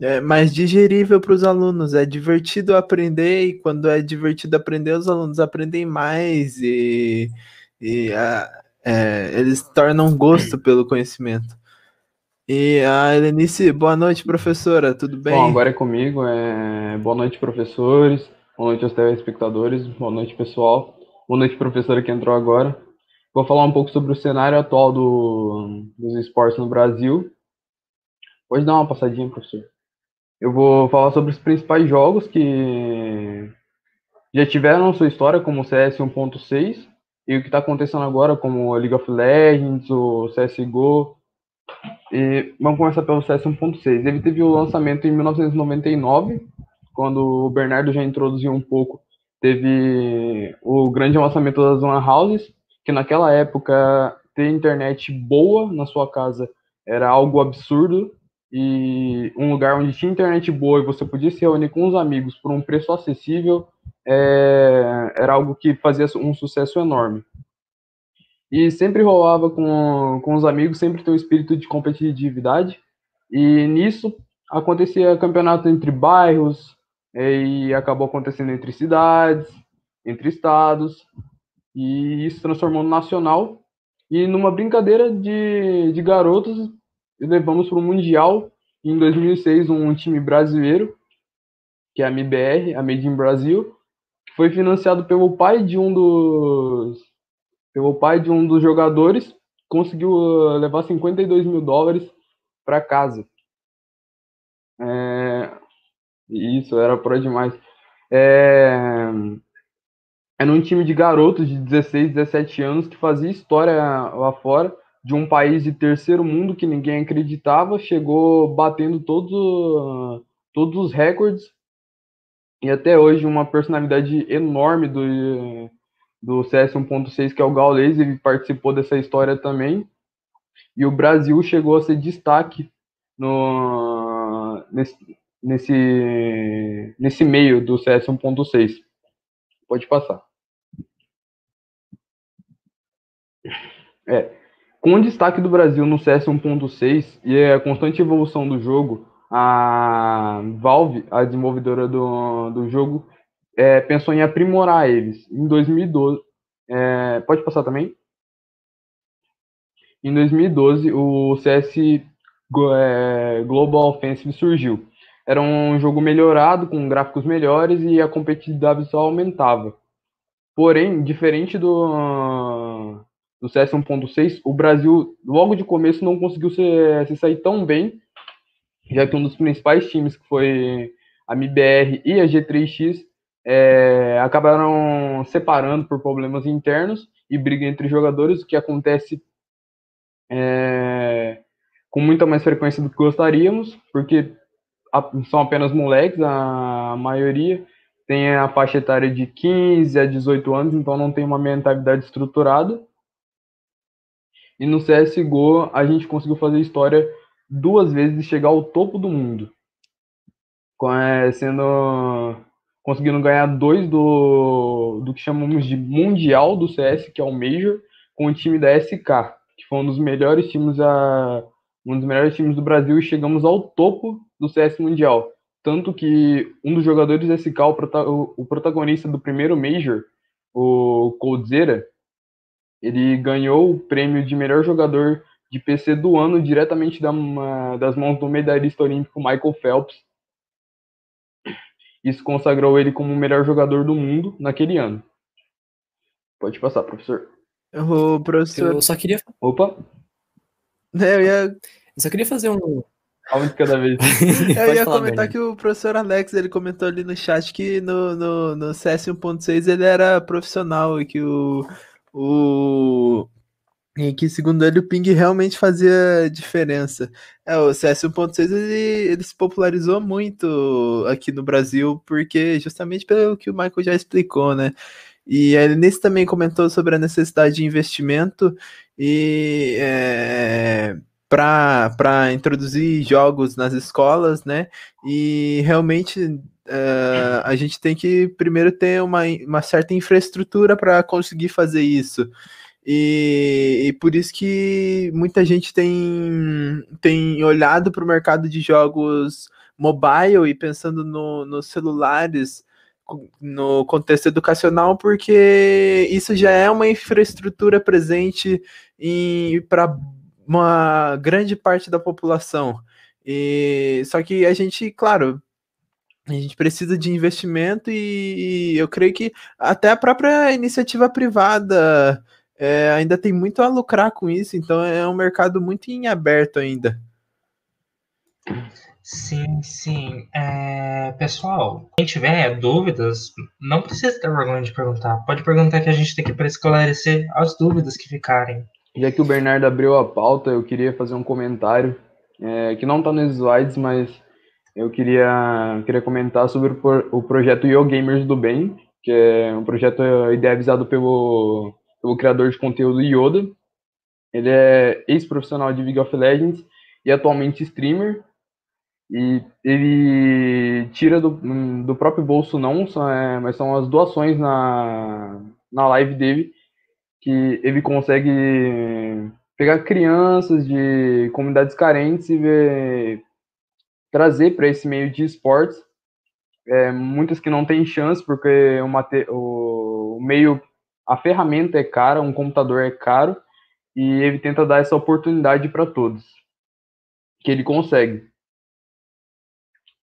É, mais digerível para os alunos. É divertido aprender e quando é divertido aprender, os alunos aprendem mais e, e a, é, eles tornam gosto pelo conhecimento. E a Helenice, boa noite, professora, tudo bem? Bom, agora é comigo. É... Boa noite, professores. Boa noite aos telespectadores. Boa noite, pessoal. Boa noite, professora que entrou agora. Vou falar um pouco sobre o cenário atual do... dos esportes no Brasil. Pode dar uma passadinha, professor. Eu vou falar sobre os principais jogos que já tiveram sua história, como o CS 1.6, e o que está acontecendo agora, como o League of Legends, o CSGO, e vamos começar pelo CS 1.6. Ele teve o lançamento em 1999, quando o Bernardo já introduziu um pouco. Teve o grande lançamento das Lan Houses, que naquela época ter internet boa na sua casa era algo absurdo e um lugar onde tinha internet boa e você podia se reunir com os amigos por um preço acessível é, era algo que fazia um sucesso enorme. E sempre rolava com, com os amigos, sempre tem um espírito de competitividade. E nisso acontecia campeonato entre bairros, e acabou acontecendo entre cidades, entre estados, e isso transformou no nacional. E numa brincadeira de, de garotos, levamos para o Mundial. Em 2006, um time brasileiro, que é a MBR, a Made in Brasil, que foi financiado pelo pai de um dos pelo pai de um dos jogadores, conseguiu uh, levar 52 mil dólares para casa. É, isso, era por demais. É, era um time de garotos de 16, 17 anos que fazia história lá fora, de um país de terceiro mundo que ninguém acreditava, chegou batendo todos, todos os recordes e até hoje uma personalidade enorme do, do CS 1.6, que é o Gaules, ele participou dessa história também. E o Brasil chegou a ser destaque no, nesse, nesse, nesse meio do CS 1.6. Pode passar. É, com o destaque do Brasil no CS 1.6 e a constante evolução do jogo, a Valve, a desenvolvedora do, do jogo, é, pensou em aprimorar eles. Em 2012, é, pode passar também? Em 2012, o CS é, Global Offensive surgiu. Era um jogo melhorado, com gráficos melhores e a competitividade só aumentava. Porém, diferente do, do CS 1.6, o Brasil, logo de começo, não conseguiu se, se sair tão bem, já que um dos principais times, que foi a MBR e a G3X, é, acabaram separando por problemas internos e briga entre jogadores, o que acontece é, com muita mais frequência do que gostaríamos, porque são apenas moleques, a maioria tem a faixa etária de 15 a 18 anos, então não tem uma mentalidade estruturada. E no CSGO a gente conseguiu fazer história duas vezes e chegar ao topo do mundo. É, sendo conseguindo ganhar dois do, do que chamamos de Mundial do CS, que é o Major, com o time da SK, que foi um dos melhores times a, um dos melhores times do Brasil e chegamos ao topo do CS Mundial. Tanto que um dos jogadores da SK, o, o protagonista do primeiro Major, o Coldzera, ele ganhou o prêmio de melhor jogador de PC do ano diretamente da, das mãos do medalhista olímpico Michael Phelps, isso consagrou ele como o melhor jogador do mundo naquele ano. Pode passar, professor. O professor. Eu só queria. Opa! É, eu ia. Eu só queria fazer um. Um de cada vez. eu ia comentar que o professor Alex ele comentou ali no chat que no, no, no CS 1.6 ele era profissional e que o, o, e que, segundo ele, o ping realmente fazia diferença. É, o CS 1.6 ele, ele se popularizou muito aqui no Brasil, porque justamente pelo que o Michael já explicou, né? E ele nesse também comentou sobre a necessidade de investimento e é, para introduzir jogos nas escolas, né? E realmente é, a gente tem que primeiro ter uma, uma certa infraestrutura para conseguir fazer isso. E, e, por isso que muita gente tem, tem olhado para o mercado de jogos mobile e pensando no, nos celulares no contexto educacional, porque isso já é uma infraestrutura presente para uma grande parte da população. E só que a gente, claro, a gente precisa de investimento e, e eu creio que até a própria iniciativa privada é, ainda tem muito a lucrar com isso, então é um mercado muito em aberto ainda. Sim, sim. É, pessoal, quem tiver dúvidas, não precisa ter vergonha de perguntar. Pode perguntar que a gente tem aqui para esclarecer as dúvidas que ficarem. Já que o Bernardo abriu a pauta, eu queria fazer um comentário é, que não está nos slides, mas eu queria, queria comentar sobre o, o projeto Yo Gamers do Bem, que é um projeto idealizado pelo o criador de conteúdo Yoda. Ele é ex-profissional de League of Legends e atualmente streamer. E ele tira do, do próprio bolso, não, é, mas são as doações na, na live dele, que ele consegue pegar crianças de comunidades carentes e ver, trazer para esse meio de esportes. É, muitas que não têm chance, porque o, o meio, a ferramenta é cara, um computador é caro, e ele tenta dar essa oportunidade para todos, que ele consegue.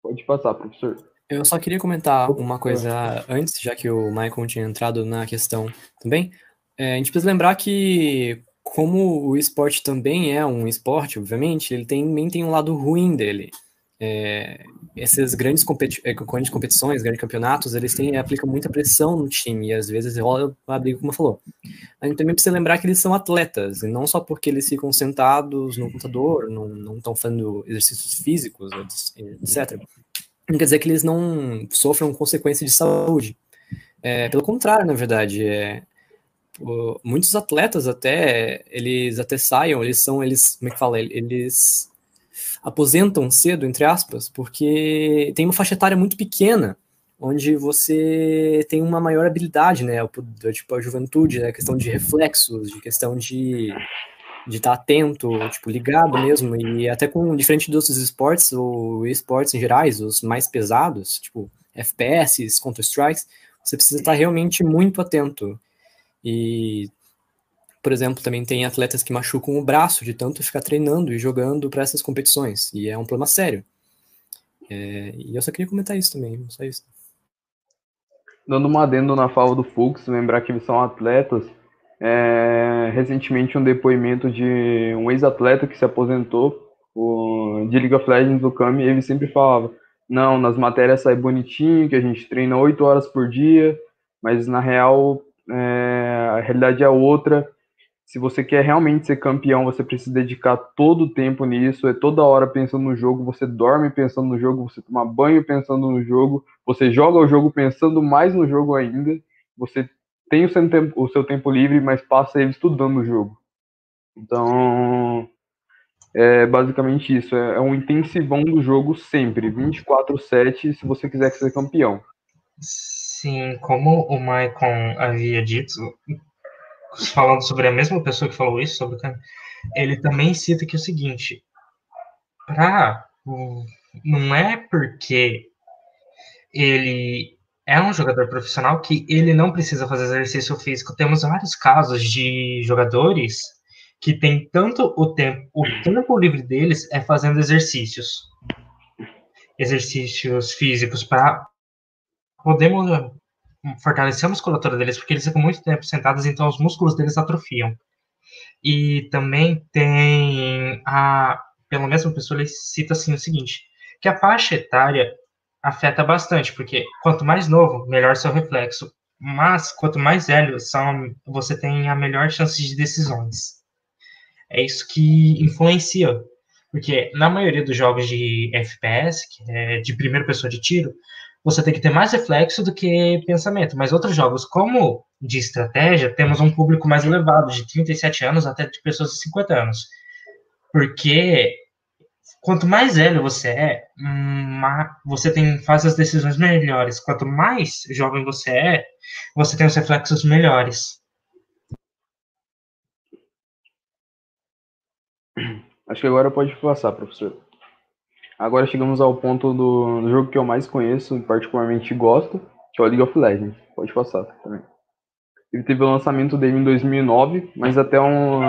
Pode passar, professor. Eu só queria comentar uma coisa antes, já que o Michael tinha entrado na questão também. É, a gente precisa lembrar que, como o esporte também é um esporte, obviamente, ele também tem um lado ruim dele. É, essas grandes, competi é, grandes competições, grandes campeonatos, eles têm, aplicam muita pressão no time e às vezes rola a briga, como falou. A gente também precisa lembrar que eles são atletas, e não só porque eles ficam sentados no computador, não estão fazendo exercícios físicos, etc. Não quer dizer que eles não sofram consequências de saúde. É, pelo contrário, na verdade, é, muitos atletas até, eles até saiam, eles são, eles, como é que fala, eles aposentam cedo, entre aspas, porque tem uma faixa etária muito pequena, onde você tem uma maior habilidade, né? Tipo, a juventude, né? questão de reflexos, de questão de de estar tá atento, tipo, ligado mesmo, e até com, diferente dos esportes, ou esportes em gerais, os mais pesados, tipo, FPS, Counter-Strikes, você precisa estar tá realmente muito atento. E por exemplo, também tem atletas que machucam o braço de tanto ficar treinando e jogando para essas competições, e é um problema sério. É, e eu só queria comentar isso também, só isso. Dando uma adendo na fala do Fux, lembrar que eles são atletas. É, recentemente, um depoimento de um ex-atleta que se aposentou o, de League of Legends do Kami, ele sempre falava: Não, nas matérias sai bonitinho, que a gente treina oito horas por dia, mas na real é, a realidade é outra se você quer realmente ser campeão, você precisa dedicar todo o tempo nisso, é toda hora pensando no jogo, você dorme pensando no jogo, você toma banho pensando no jogo, você joga o jogo pensando mais no jogo ainda, você tem o seu tempo, o seu tempo livre, mas passa ele estudando o jogo. Então, é basicamente isso, é, é um intensivão do jogo sempre, 24/7, se você quiser ser campeão. Sim, como o Maicon havia dito, falando sobre a mesma pessoa que falou isso, sobre ele também cita que é o seguinte, pra, não é porque ele é um jogador profissional que ele não precisa fazer exercício físico. Temos vários casos de jogadores que tem tanto o tempo, o tempo livre deles é fazendo exercícios, exercícios físicos para poder fortalecer a musculatura deles, porque eles ficam muito tempo sentados, então os músculos deles atrofiam. E também tem a, pela mesma pessoa, ele cita assim o seguinte, que a faixa etária afeta bastante, porque quanto mais novo, melhor seu reflexo, mas quanto mais velho são, você tem a melhor chance de decisões. É isso que influencia, porque na maioria dos jogos de FPS, que é de primeira pessoa de tiro, você tem que ter mais reflexo do que pensamento. Mas outros jogos, como de estratégia, temos um público mais elevado, de 37 anos até de pessoas de 50 anos. Porque quanto mais velho você é, você tem, faz as decisões melhores. Quanto mais jovem você é, você tem os reflexos melhores. Acho que agora pode passar, professor. Agora chegamos ao ponto do, do jogo que eu mais conheço e particularmente gosto, que é o League of Legends. Pode passar também. Ele teve o lançamento dele em 2009, mas até, um,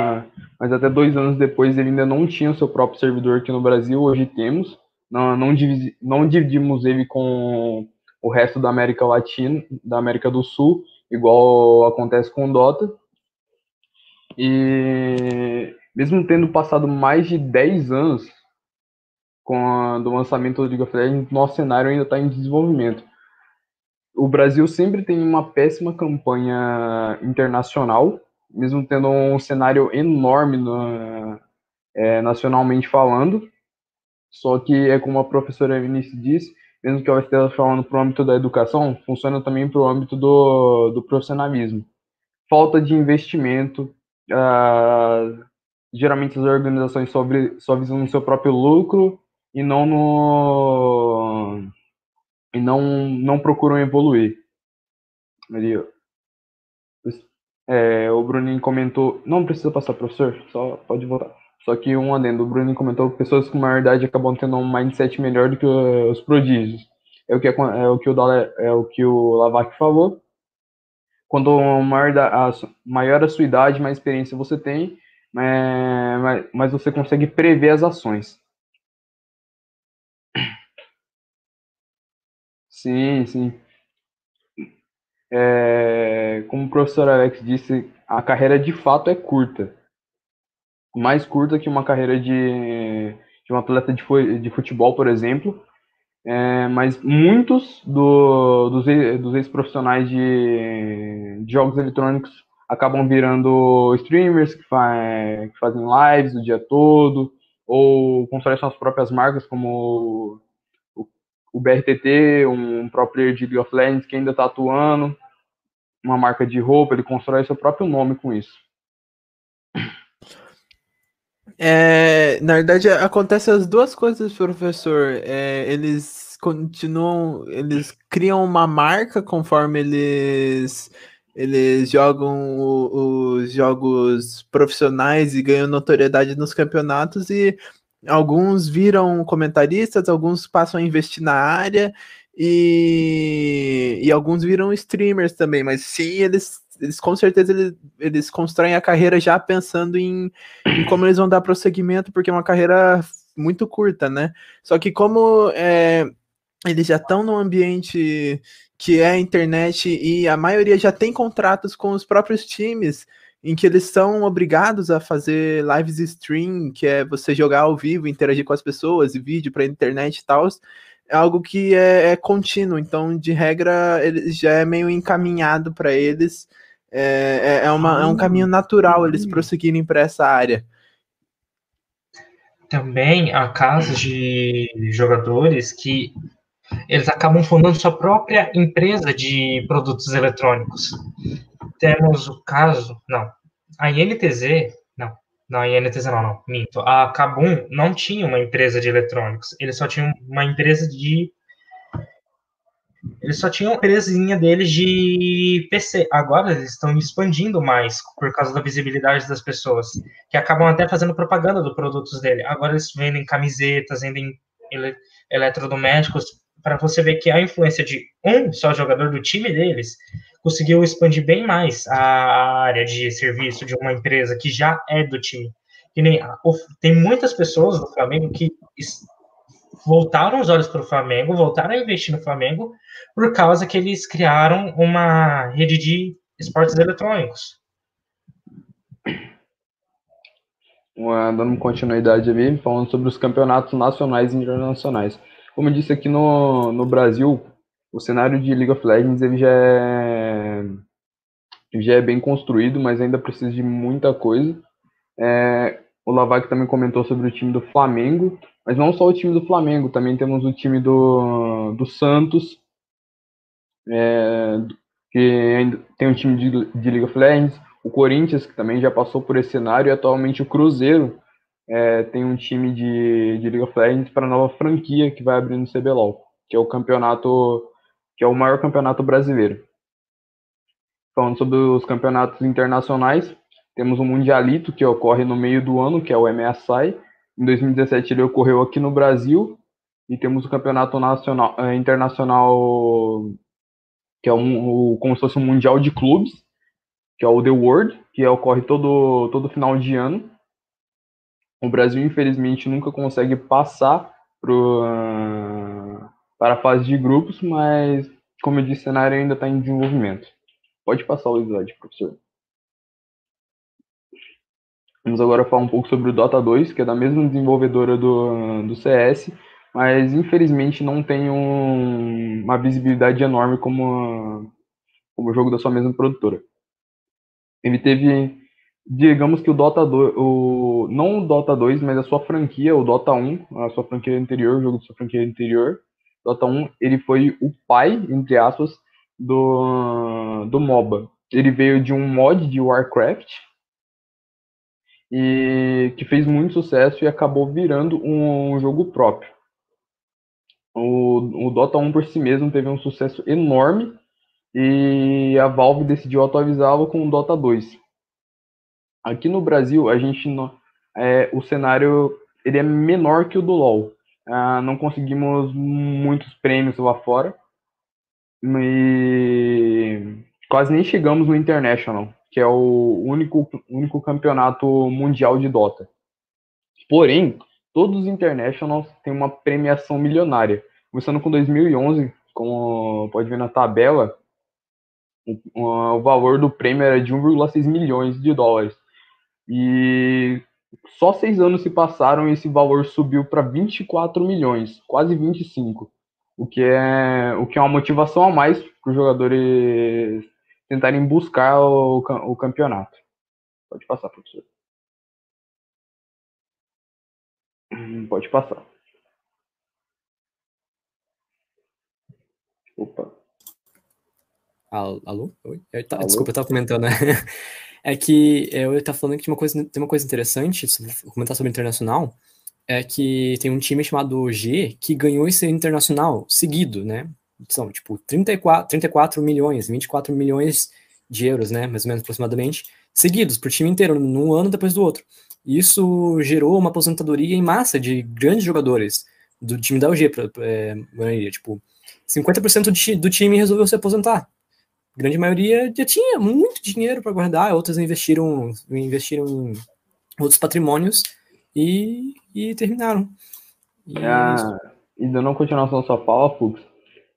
mas até dois anos depois ele ainda não tinha o seu próprio servidor aqui no Brasil. Hoje temos. Não, não, dividi, não dividimos ele com o resto da América Latina, da América do Sul, igual acontece com o Dota. E mesmo tendo passado mais de 10 anos com a, do lançamento do League of Legends, nosso cenário ainda está em desenvolvimento. O Brasil sempre tem uma péssima campanha internacional, mesmo tendo um cenário enorme no, é, nacionalmente falando. Só que é como a professora Eunice disse, mesmo que ela esteja falando para o âmbito da educação, funciona também para o âmbito do, do profissionalismo. Falta de investimento, uh, geralmente as organizações só, só visam no seu próprio lucro e não no e não não procuram evoluir. É, o Bruninho comentou, não precisa passar, professor, só pode voltar. Só que um adendo, o Bruninho comentou que pessoas com maior idade acabam tendo um mindset melhor do que os prodígios. É o que, é, é o, que o, é o, que o Lavac falou. Quanto maior, a, maior a sua idade, mais experiência você tem, mas, mas você consegue prever as ações. Sim, sim. É, como o professor Alex disse, a carreira de fato é curta. Mais curta que uma carreira de, de um atleta de futebol, por exemplo. É, mas muitos do, dos, dos ex-profissionais de, de, jogos eletrônicos acabam virando streamers que, que, fazem lives o dia todo, ou constroem suas próprias marcas, como o, BRTT, um próprio de League of Legends que ainda está atuando, uma marca de roupa, ele constrói seu próprio nome com isso. É, na verdade, acontece as duas coisas, professor. É, eles continuam, eles criam uma marca conforme eles eles jogam os jogos profissionais e ganham notoriedade nos campeonatos e alguns viram comentaristas, alguns passam a investir na área e, e alguns viram streamers também, mas sim, eles eles com certeza eles, eles constroem a carreira já pensando em, em, como eles vão dar prosseguimento, porque é uma carreira muito curta, né? Só que como é, eles já estão no ambiente que é a internet e a maioria já tem contratos com os próprios times, em que eles são obrigados a fazer lives stream, que é você jogar ao vivo, interagir com as pessoas, e vídeo para internet e tal, é algo que é, é, contínuo. Então, de regra, ele já é meio encaminhado para eles é, é, é, uma, é um caminho natural eles prosseguirem para essa área. Também há casos de jogadores que eles acabam fundando sua própria empresa de produtos eletrônicos. Temos o caso, não, a INTZ, não, não, a INTZ não, não, minto. A Kabum não tinha uma empresa de eletrônicos, eles só tinham uma empresa de eles só tinham a empresinha deles de PC. Agora eles estão expandindo mais por causa da visibilidade das pessoas, que acabam até fazendo propaganda dos produtos dele. Agora eles vendem camisetas, vendem ele eletrodomésticos, para você ver que a influência de um só jogador do time deles conseguiu expandir bem mais a área de serviço de uma empresa que já é do time. Que nem, tem muitas pessoas no Flamengo que voltaram os olhos para o Flamengo, voltaram a investir no Flamengo por causa que eles criaram uma rede de esportes eletrônicos. Uma, dando continuidade ali, falando sobre os campeonatos nacionais e internacionais. Como eu disse aqui no, no Brasil, o cenário de League of Legends ele já é, já é bem construído, mas ainda precisa de muita coisa. É, o Lavac também comentou sobre o time do Flamengo, mas não só o time do Flamengo, também temos o time do, do Santos, é, que tem um time de, de League of Legends, o Corinthians, que também já passou por esse cenário, e atualmente o Cruzeiro é, tem um time de, de League of Legends para a nova franquia que vai abrir no CBLOL, que é o campeonato, que é o maior campeonato brasileiro. Falando sobre os campeonatos internacionais, temos o Mundialito, que ocorre no meio do ano, que é o MSI. Em 2017 ele ocorreu aqui no Brasil. E temos o Campeonato Nacional, eh, Internacional que é um, o, como se fosse um mundial de clubes, que é o The World, que ocorre todo, todo final de ano. O Brasil, infelizmente, nunca consegue passar pro, para a fase de grupos, mas, como eu disse, o cenário ainda está em desenvolvimento. Pode passar o slide, professor. Vamos agora falar um pouco sobre o Dota 2, que é da mesma desenvolvedora do, do CS, mas infelizmente não tem um, uma visibilidade enorme como, como o jogo da sua mesma produtora. Ele teve, digamos que o Dota 2, o, não o Dota 2, mas a sua franquia, o Dota 1, a sua franquia anterior, o jogo da sua franquia anterior, Dota 1, ele foi o pai, entre aspas, do, do MOBA. Ele veio de um mod de Warcraft, e que fez muito sucesso e acabou virando um, um jogo próprio. O, o Dota 1 por si mesmo teve um sucesso enorme e a Valve decidiu atualizá-lo com o Dota 2. Aqui no Brasil, a gente é, o cenário ele é menor que o do LoL. Ah, não conseguimos muitos prêmios lá fora e quase nem chegamos no International, que é o único, único campeonato mundial de Dota. Porém, todos os Internationals têm uma premiação milionária. Começando com 2011, como pode ver na tabela, o, o valor do prêmio era de 1,6 milhões de dólares. E só seis anos se passaram e esse valor subiu para 24 milhões, quase 25, o que é o que é uma motivação a mais para os jogadores tentarem buscar o, o campeonato. Pode passar, professor. Hum, pode passar. Opa. Alô? Oi? Eu, tá, Alô? Desculpa, eu estava comentando, né? É que eu estava falando que uma coisa, tem uma coisa interessante, comentar sobre internacional, é que tem um time chamado G que ganhou esse internacional seguido, né? São, tipo, 34, 34 milhões, 24 milhões de euros, né? Mais ou menos, aproximadamente, seguidos pro time inteiro, num ano depois do outro. Isso gerou uma aposentadoria em massa de grandes jogadores do time da UG, é, tipo, 50% do time resolveu se aposentar grande maioria já tinha muito dinheiro para guardar, outras investiram, investiram em outros patrimônios e, e terminaram. E, ah, e dando continuação à sua fala, Fux,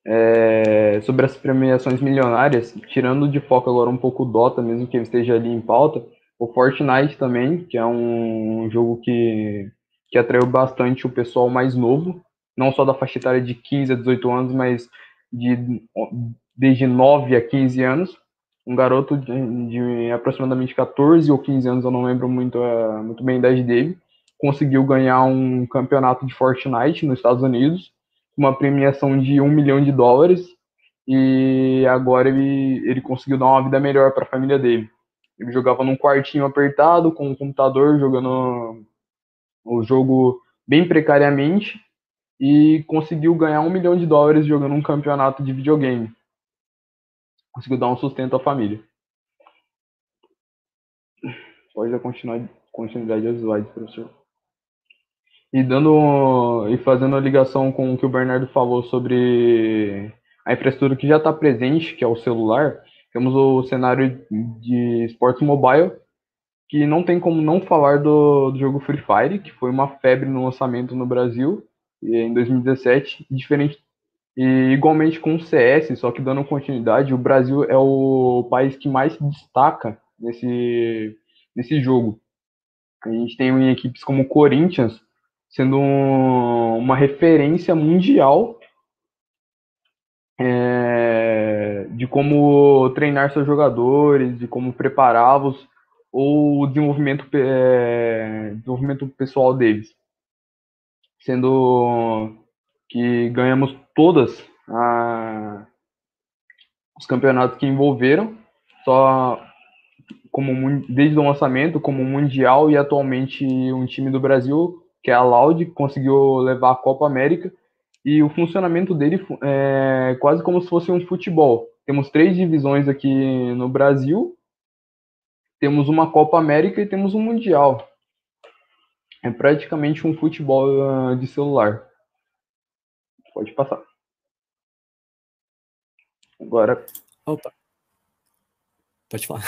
é, sobre as premiações milionárias, tirando de foco agora um pouco o Dota, mesmo que ele esteja ali em pauta, o Fortnite também, que é um jogo que, que atraiu bastante o pessoal mais novo, não só da faixa etária de 15 a 18 anos, mas de desde 9 a 15 anos. Um garoto de, de aproximadamente 14 ou 15 anos, eu não lembro muito, uh, muito bem a idade dele, conseguiu ganhar um campeonato de Fortnite nos Estados Unidos, uma premiação de um milhão de dólares, e agora ele, ele conseguiu dar uma vida melhor para a família dele. Ele jogava num quartinho apertado, com um computador, jogando o jogo bem precariamente, e conseguiu ganhar um milhão de dólares jogando um campeonato de videogame conseguiu dar um sustento à família. Pode dar continuidade aos slides, professor. E dando e fazendo a ligação com o que o Bernardo falou sobre a infraestrutura que já está presente, que é o celular, temos o cenário de esportes mobile, que não tem como não falar do, do jogo Free Fire, que foi uma febre no lançamento no Brasil em 2017, diferente e igualmente com o CS, só que dando continuidade, o Brasil é o país que mais se destaca nesse, nesse jogo. A gente tem equipes como o Corinthians sendo um, uma referência mundial é, de como treinar seus jogadores, de como prepará-los ou o desenvolvimento, é, desenvolvimento pessoal deles. Sendo que ganhamos todas a, os campeonatos que envolveram, só como desde o lançamento como mundial e atualmente um time do Brasil que é a Loud conseguiu levar a Copa América e o funcionamento dele é quase como se fosse um futebol. Temos três divisões aqui no Brasil, temos uma Copa América e temos um mundial. É praticamente um futebol uh, de celular. Pode passar. Agora. Opa. Pode falar.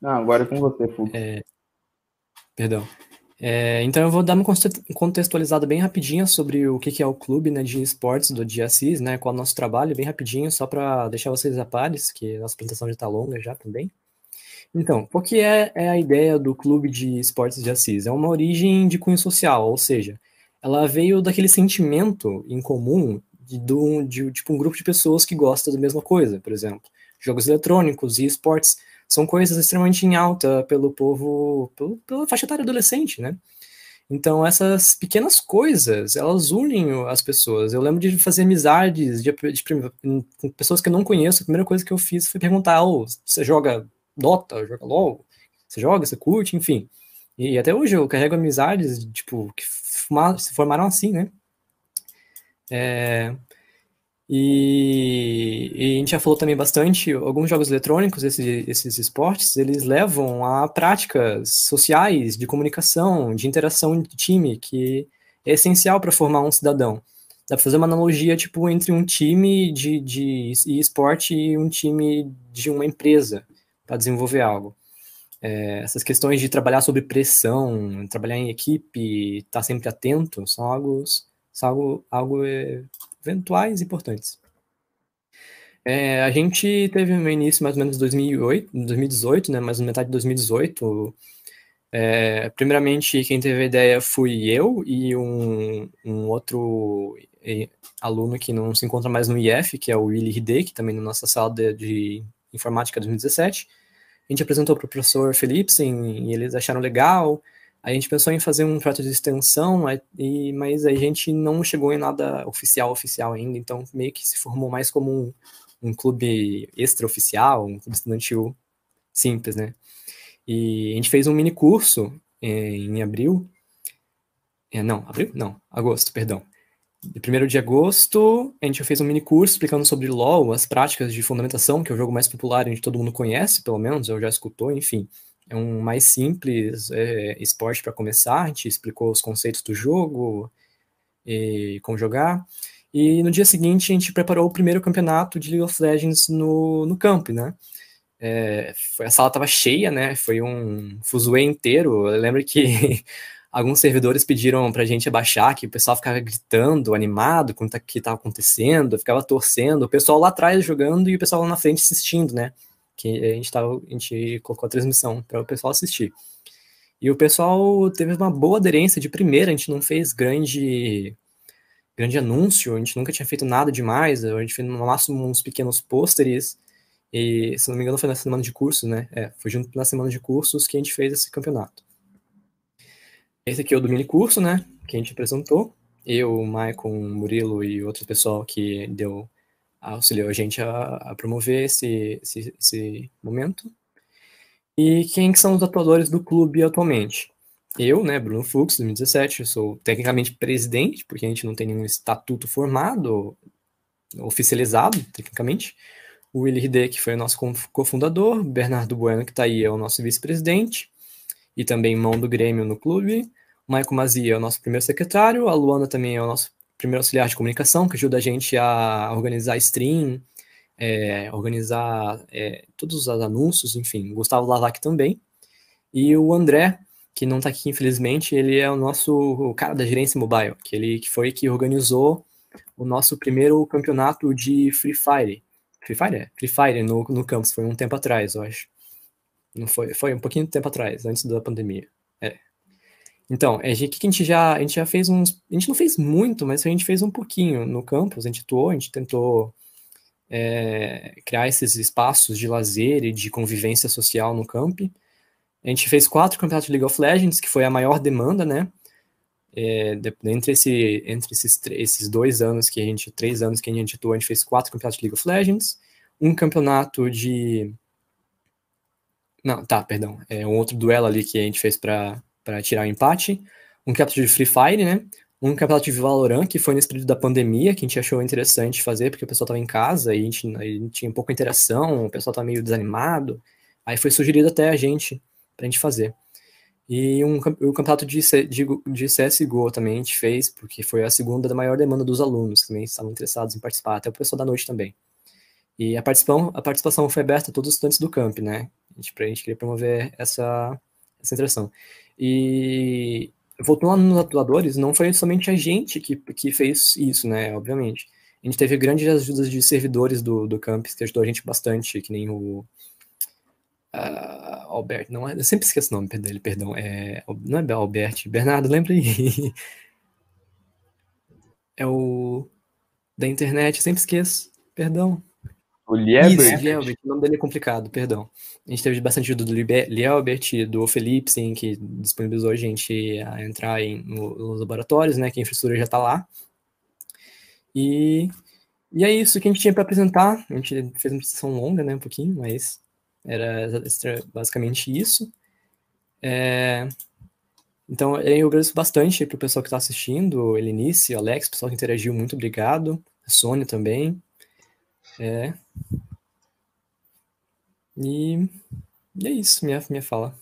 Não, agora é com você, Fux. É... Perdão. É, então eu vou dar uma contextualizada bem rapidinha sobre o que, é o clube né, de esportes do DSIS, né, qual é o nosso trabalho, bem rapidinho, só para deixar vocês a pares, que a nossa apresentação já está longa já também. Então, o que é, é, a ideia do clube de esportes de Assis? É uma origem de cunho social, ou seja, ela veio daquele sentimento em comum de, de, de, tipo, um grupo de pessoas que gosta da mesma coisa, por exemplo. Jogos eletrônicos e esportes são coisas extremamente em alta pelo povo, pelo, pela faixa etária adolescente, né? Então, essas pequenas coisas, elas unem as pessoas. Eu lembro de fazer amizades de, de, com pessoas que eu não conheço. A primeira coisa que eu fiz foi perguntar: oh, você joga Dota, joga LOL? Você joga, você curte, enfim. E até hoje eu carrego amizades, tipo, que se formaram assim, né? É, e, e, a gente já falou também bastante, alguns jogos eletrônicos, esses, esses esportes, eles levam a práticas sociais, de comunicação, de interação de time, que é essencial para formar um cidadão. Dá para fazer uma analogia, tipo, entre um time de, de esporte e um time de uma empresa para desenvolver algo. É, essas questões de trabalhar sob pressão, trabalhar em equipe, estar tá sempre atento, são algo, são algo, algo eventuais importantes. É, a gente teve um início mais ou menos em 2008, 2018, né, mais ou metade de 2018. É, primeiramente, quem teve a ideia fui eu e um, um outro aluno que não se encontra mais no IF, que é o Willy Hideki, também na nossa sala de, de informática 2017. A gente apresentou para o professor Philipsen e eles acharam legal. A gente pensou em fazer um projeto de extensão, mas a gente não chegou em nada oficial, oficial ainda, então meio que se formou mais como um, um clube extraoficial, um clube estudantil simples, né? E a gente fez um mini curso em, em abril, é, não, abril? Não, agosto, perdão. De 1 de agosto, a gente fez um mini curso explicando sobre LoL, as práticas de fundamentação, que é o jogo mais popular, gente todo mundo conhece, pelo menos, eu já escutou, enfim é um mais simples é, esporte para começar. A gente explicou os conceitos do jogo e como jogar. E no dia seguinte a gente preparou o primeiro campeonato de League of Legends no, no campo, né? É, foi, a sala estava cheia, né? Foi um fuzuê inteiro. Eu lembro que alguns servidores pediram para a gente abaixar, que o pessoal ficava gritando, animado com o que estava acontecendo, ficava torcendo, o pessoal lá atrás jogando e o pessoal lá na frente assistindo, né? Que a gente, tava, a gente colocou a transmissão para o pessoal assistir. E o pessoal teve uma boa aderência de primeira, a gente não fez grande grande anúncio, a gente nunca tinha feito nada demais, a gente fez no máximo uns pequenos pôsteres, e se não me engano foi na semana de cursos, né? É, foi junto na semana de cursos que a gente fez esse campeonato. Esse aqui é o do mini curso, né? Que a gente apresentou. Eu, o Maicon, o Murilo e outro pessoal que deu auxiliou a gente a, a promover esse, esse, esse, momento. E quem são os atuadores do clube atualmente? Eu, né, Bruno Fux, 2017, eu sou tecnicamente presidente, porque a gente não tem nenhum estatuto formado, oficializado, tecnicamente. O Willi que foi o nosso cofundador, Bernardo Bueno, que está aí, é o nosso vice-presidente, e também mão do Grêmio no clube. Maico Mazia é o nosso primeiro secretário, a Luana também é o nosso primeiro auxiliar de comunicação, que ajuda a gente a organizar stream, é, organizar é, todos os anúncios, enfim, Gustavo Lavac também. E o André, que não está aqui, infelizmente, ele é o nosso cara da gerência mobile, que ele que foi que organizou o nosso primeiro campeonato de Free Fire. Free Fire? É? Free Fire no, no campus, foi um tempo atrás, eu acho. Não foi, foi um pouquinho de tempo atrás, antes da pandemia. Então, é, que a gente já, a gente já fez uns. A gente não fez muito, mas a gente fez um pouquinho no campus, a gente atuou, a gente tentou é, criar esses espaços de lazer e de convivência social no camp. A gente fez quatro campeonatos de League of Legends, que foi a maior demanda, né? É, de, entre esse, entre esses, esses dois anos que a gente, três anos que a gente atuou, a gente fez quatro campeonatos de League of Legends, um campeonato de. Não, tá, perdão. É um outro duelo ali que a gente fez para para tirar o empate, um campeonato de Free Fire, né? Um campeonato de Valorant, que foi nesse período da pandemia, que a gente achou interessante fazer, porque o pessoal estava em casa e a gente, a gente tinha pouca interação, o pessoal estava meio desanimado. Aí foi sugerido até a gente, para a gente fazer. E um, o campeonato de, de, de CSGO também a gente fez, porque foi a segunda da maior demanda dos alunos, que também estavam interessados em participar, até o pessoal da noite também. E a participação, a participação foi aberta a todos os estudantes do camp, né? A gente, a gente queria promover essa, essa interação. E voltando nos atuadores, não foi somente a gente que, que fez isso, né? Obviamente. A gente teve grandes ajudas de servidores do, do campus, que ajudou a gente bastante, que nem o. Uh, Albert, não é, eu sempre esqueço o nome dele, perdão. É, não é Albert, Bernardo, lembra aí. é o. Da internet, sempre esqueço, perdão. O Liebert? Liebert, o nome dele é complicado, perdão. A gente teve bastante ajuda do Liebert, do Felipe, sim, que disponibilizou a gente a entrar em, no, nos laboratórios, né, que a infraestrutura já está lá. E, e é isso que a gente tinha para apresentar. A gente fez uma apresentação longa, né, um pouquinho, mas era basicamente isso. É, Então, eu agradeço bastante para o pessoal que está assistindo, Elinice, Alex, pessoal que interagiu, muito obrigado. A Sônia também. É. E, e é isso, minha, minha fala.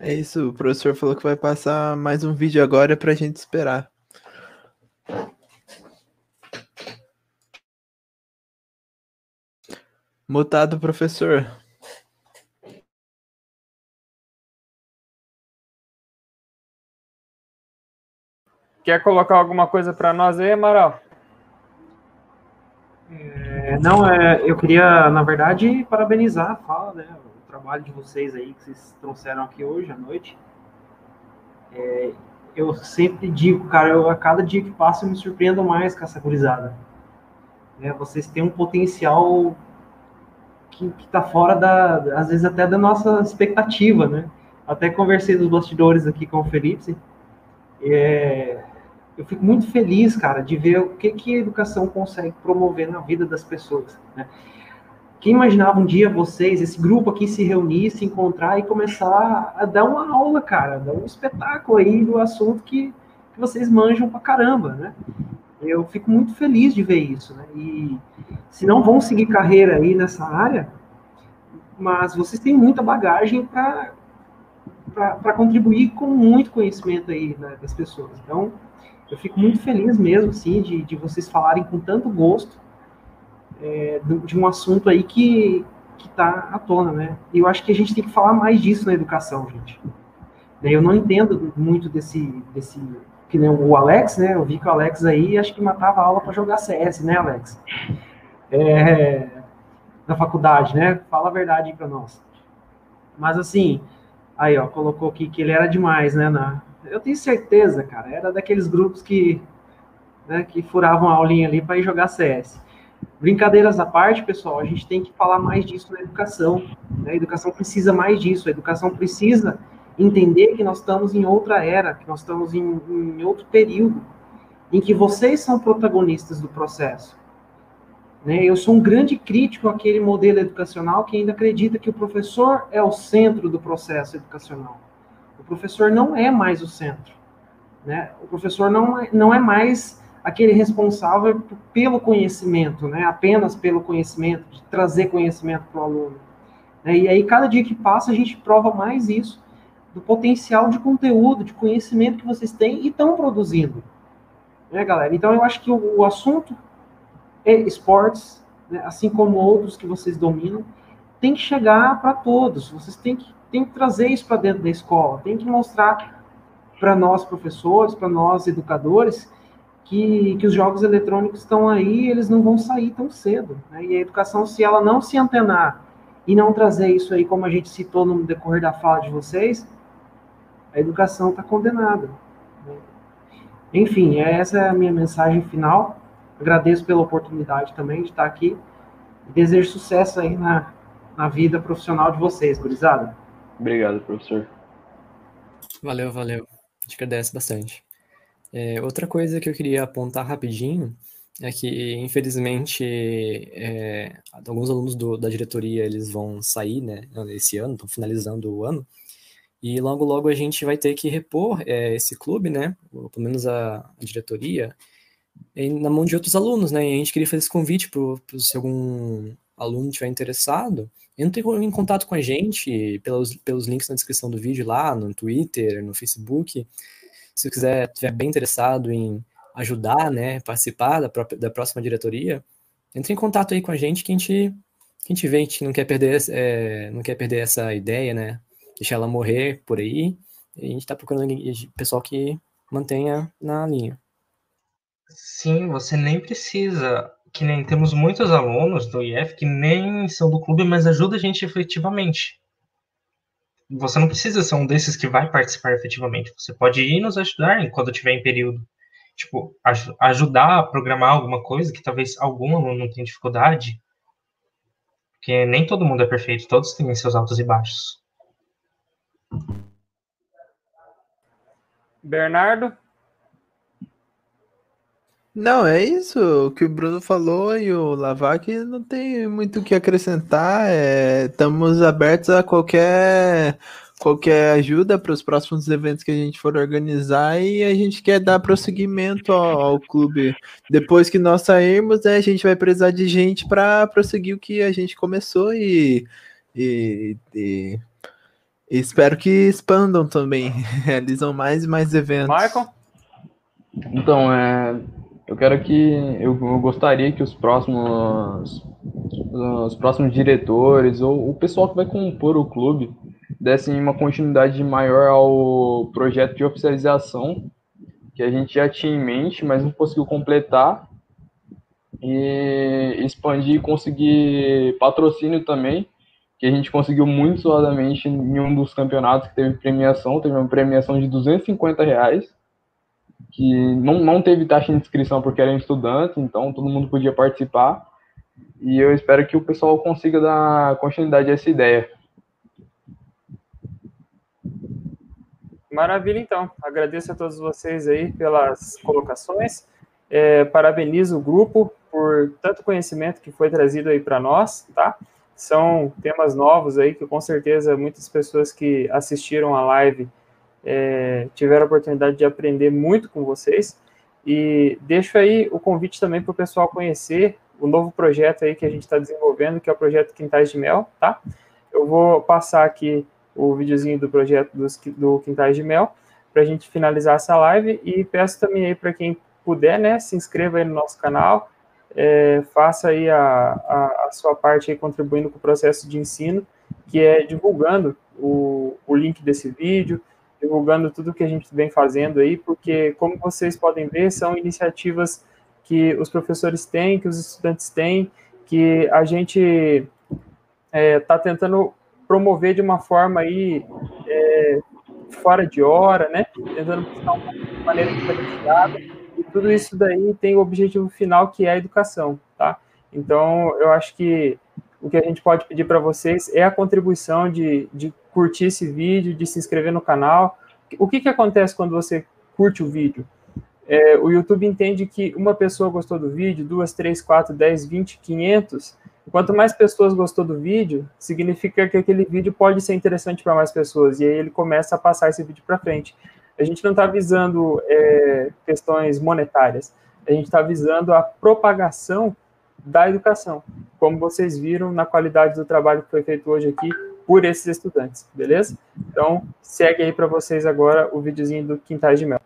É isso, o professor falou que vai passar mais um vídeo agora para a gente esperar. Mutado, professor. Quer colocar alguma coisa para nós aí, Amaral? É, não, é, eu queria, na verdade, parabenizar a fala, né, o trabalho de vocês aí que vocês trouxeram aqui hoje à noite. É, eu sempre digo, cara, eu, a cada dia que passa eu me surpreendo mais com essa gurizada. É, vocês têm um potencial que está fora da, às vezes até da nossa expectativa, né? Até conversei dos bastidores aqui com o Felipe. É, eu fico muito feliz, cara, de ver o que, que a educação consegue promover na vida das pessoas. Né? Quem imaginava um dia vocês, esse grupo aqui, se reunir, se encontrar e começar a dar uma aula, cara, dar um espetáculo aí do assunto que, que vocês manjam pra caramba, né? Eu fico muito feliz de ver isso, né? E se não vão seguir carreira aí nessa área, mas vocês têm muita bagagem para contribuir com muito conhecimento aí né, das pessoas. Então, eu fico muito feliz mesmo, assim, de, de vocês falarem com tanto gosto é, de um assunto aí que que está à tona, né? E eu acho que a gente tem que falar mais disso na educação, gente. Eu não entendo muito desse, desse que nem o Alex, né? Eu vi que o Alex aí acho que matava a aula para jogar CS, né, Alex? É, na faculdade, né? Fala a verdade para nós. Mas assim, aí ó, colocou aqui que ele era demais, né? Na, eu tenho certeza, cara, era daqueles grupos que, né, que furavam a aulinha ali para ir jogar CS. Brincadeiras à parte, pessoal, a gente tem que falar mais disso na educação. Né? A educação precisa mais disso, a educação precisa entender que nós estamos em outra era, que nós estamos em, em outro período, em que vocês são protagonistas do processo. Né? Eu sou um grande crítico àquele modelo educacional que ainda acredita que o professor é o centro do processo educacional. Professor não é mais o centro. Né? O professor não é, não é mais aquele responsável pelo conhecimento, né? apenas pelo conhecimento, de trazer conhecimento para o aluno. Né? E aí, cada dia que passa, a gente prova mais isso, do potencial de conteúdo, de conhecimento que vocês têm e estão produzindo. Né, galera? Então, eu acho que o, o assunto é esportes, né? assim como outros que vocês dominam, tem que chegar para todos. Vocês têm que tem que trazer isso para dentro da escola, tem que mostrar para nós professores, para nós educadores, que, que os jogos eletrônicos estão aí, eles não vão sair tão cedo. Né? E a educação, se ela não se antenar e não trazer isso aí, como a gente citou no decorrer da fala de vocês, a educação está condenada. Né? Enfim, essa é a minha mensagem final. Agradeço pela oportunidade também de estar aqui. Desejo sucesso aí na, na vida profissional de vocês, gurizada. Obrigado, professor. Valeu, valeu. Gente agradece bastante. É, outra coisa que eu queria apontar rapidinho é que, infelizmente, é, alguns alunos do, da diretoria eles vão sair né, esse ano, estão finalizando o ano, e logo, logo a gente vai ter que repor é, esse clube, né, ou pelo menos a, a diretoria, em, na mão de outros alunos, né, e a gente queria fazer esse convite para se algum aluno estiver interessado, entre em contato com a gente pelos, pelos links na descrição do vídeo lá, no Twitter, no Facebook. Se quiser, estiver bem interessado em ajudar, né, participar da, própria, da próxima diretoria, entre em contato aí com a gente que a gente, que a gente vê, a gente não quer perder, é, não quer perder essa ideia, né, deixar ela morrer por aí, a gente está procurando pessoal que mantenha na linha. Sim, você nem precisa que nem temos muitos alunos do IF que nem são do clube, mas ajudam a gente efetivamente. Você não precisa ser um desses que vai participar efetivamente. Você pode ir nos ajudar quando tiver em período. Tipo, aj ajudar a programar alguma coisa que talvez algum aluno tenha dificuldade. Porque nem todo mundo é perfeito, todos têm seus altos e baixos. Bernardo? Não, é isso. O que o Bruno falou e o Lavac não tem muito o que acrescentar. É, estamos abertos a qualquer qualquer ajuda para os próximos eventos que a gente for organizar e a gente quer dar prosseguimento ao, ao clube. Depois que nós sairmos, né, a gente vai precisar de gente para prosseguir o que a gente começou e, e, e, e espero que expandam também, realizam mais e mais eventos. Michael? Então, é, eu quero que eu, eu, gostaria que os próximos os próximos diretores ou o pessoal que vai compor o clube dessem uma continuidade maior ao projeto de oficialização que a gente já tinha em mente, mas não conseguiu completar. E expandir e conseguir patrocínio também, que a gente conseguiu muito suadamente em um dos campeonatos que teve premiação, teve uma premiação de 250 reais que não, não teve taxa de inscrição porque eram estudantes, então todo mundo podia participar. E eu espero que o pessoal consiga dar continuidade a essa ideia. Maravilha, então. Agradeço a todos vocês aí pelas colocações. É, parabenizo o grupo por tanto conhecimento que foi trazido aí para nós, tá? São temas novos aí que com certeza muitas pessoas que assistiram a live é, tiveram a oportunidade de aprender muito com vocês. E deixo aí o convite também para o pessoal conhecer o novo projeto aí que a gente está desenvolvendo, que é o projeto Quintais de Mel, tá? Eu vou passar aqui o videozinho do projeto dos, do Quintais de Mel para a gente finalizar essa live e peço também aí para quem puder, né, se inscreva aí no nosso canal, é, faça aí a, a, a, sua parte aí contribuindo com o processo de ensino, que é divulgando o, o link desse vídeo, divulgando tudo que a gente vem fazendo aí, porque, como vocês podem ver, são iniciativas que os professores têm, que os estudantes têm, que a gente está é, tá tentando promover de uma forma aí é, fora de hora, né? Tentando buscar uma maneira diferenciada. E tudo isso daí tem o objetivo final que é a educação, tá? Então, eu acho que o que a gente pode pedir para vocês é a contribuição de, de curtir esse vídeo, de se inscrever no canal. O que, que acontece quando você curte o vídeo? É, o YouTube entende que uma pessoa gostou do vídeo, duas, três, quatro, dez, vinte, quinhentos. Quanto mais pessoas gostou do vídeo, significa que aquele vídeo pode ser interessante para mais pessoas. E aí ele começa a passar esse vídeo para frente. A gente não está visando é, questões monetárias. A gente está visando a propagação da educação, como vocês viram na qualidade do trabalho que foi feito hoje aqui por esses estudantes, beleza? Então, segue aí para vocês agora o videozinho do Quintais de Mel.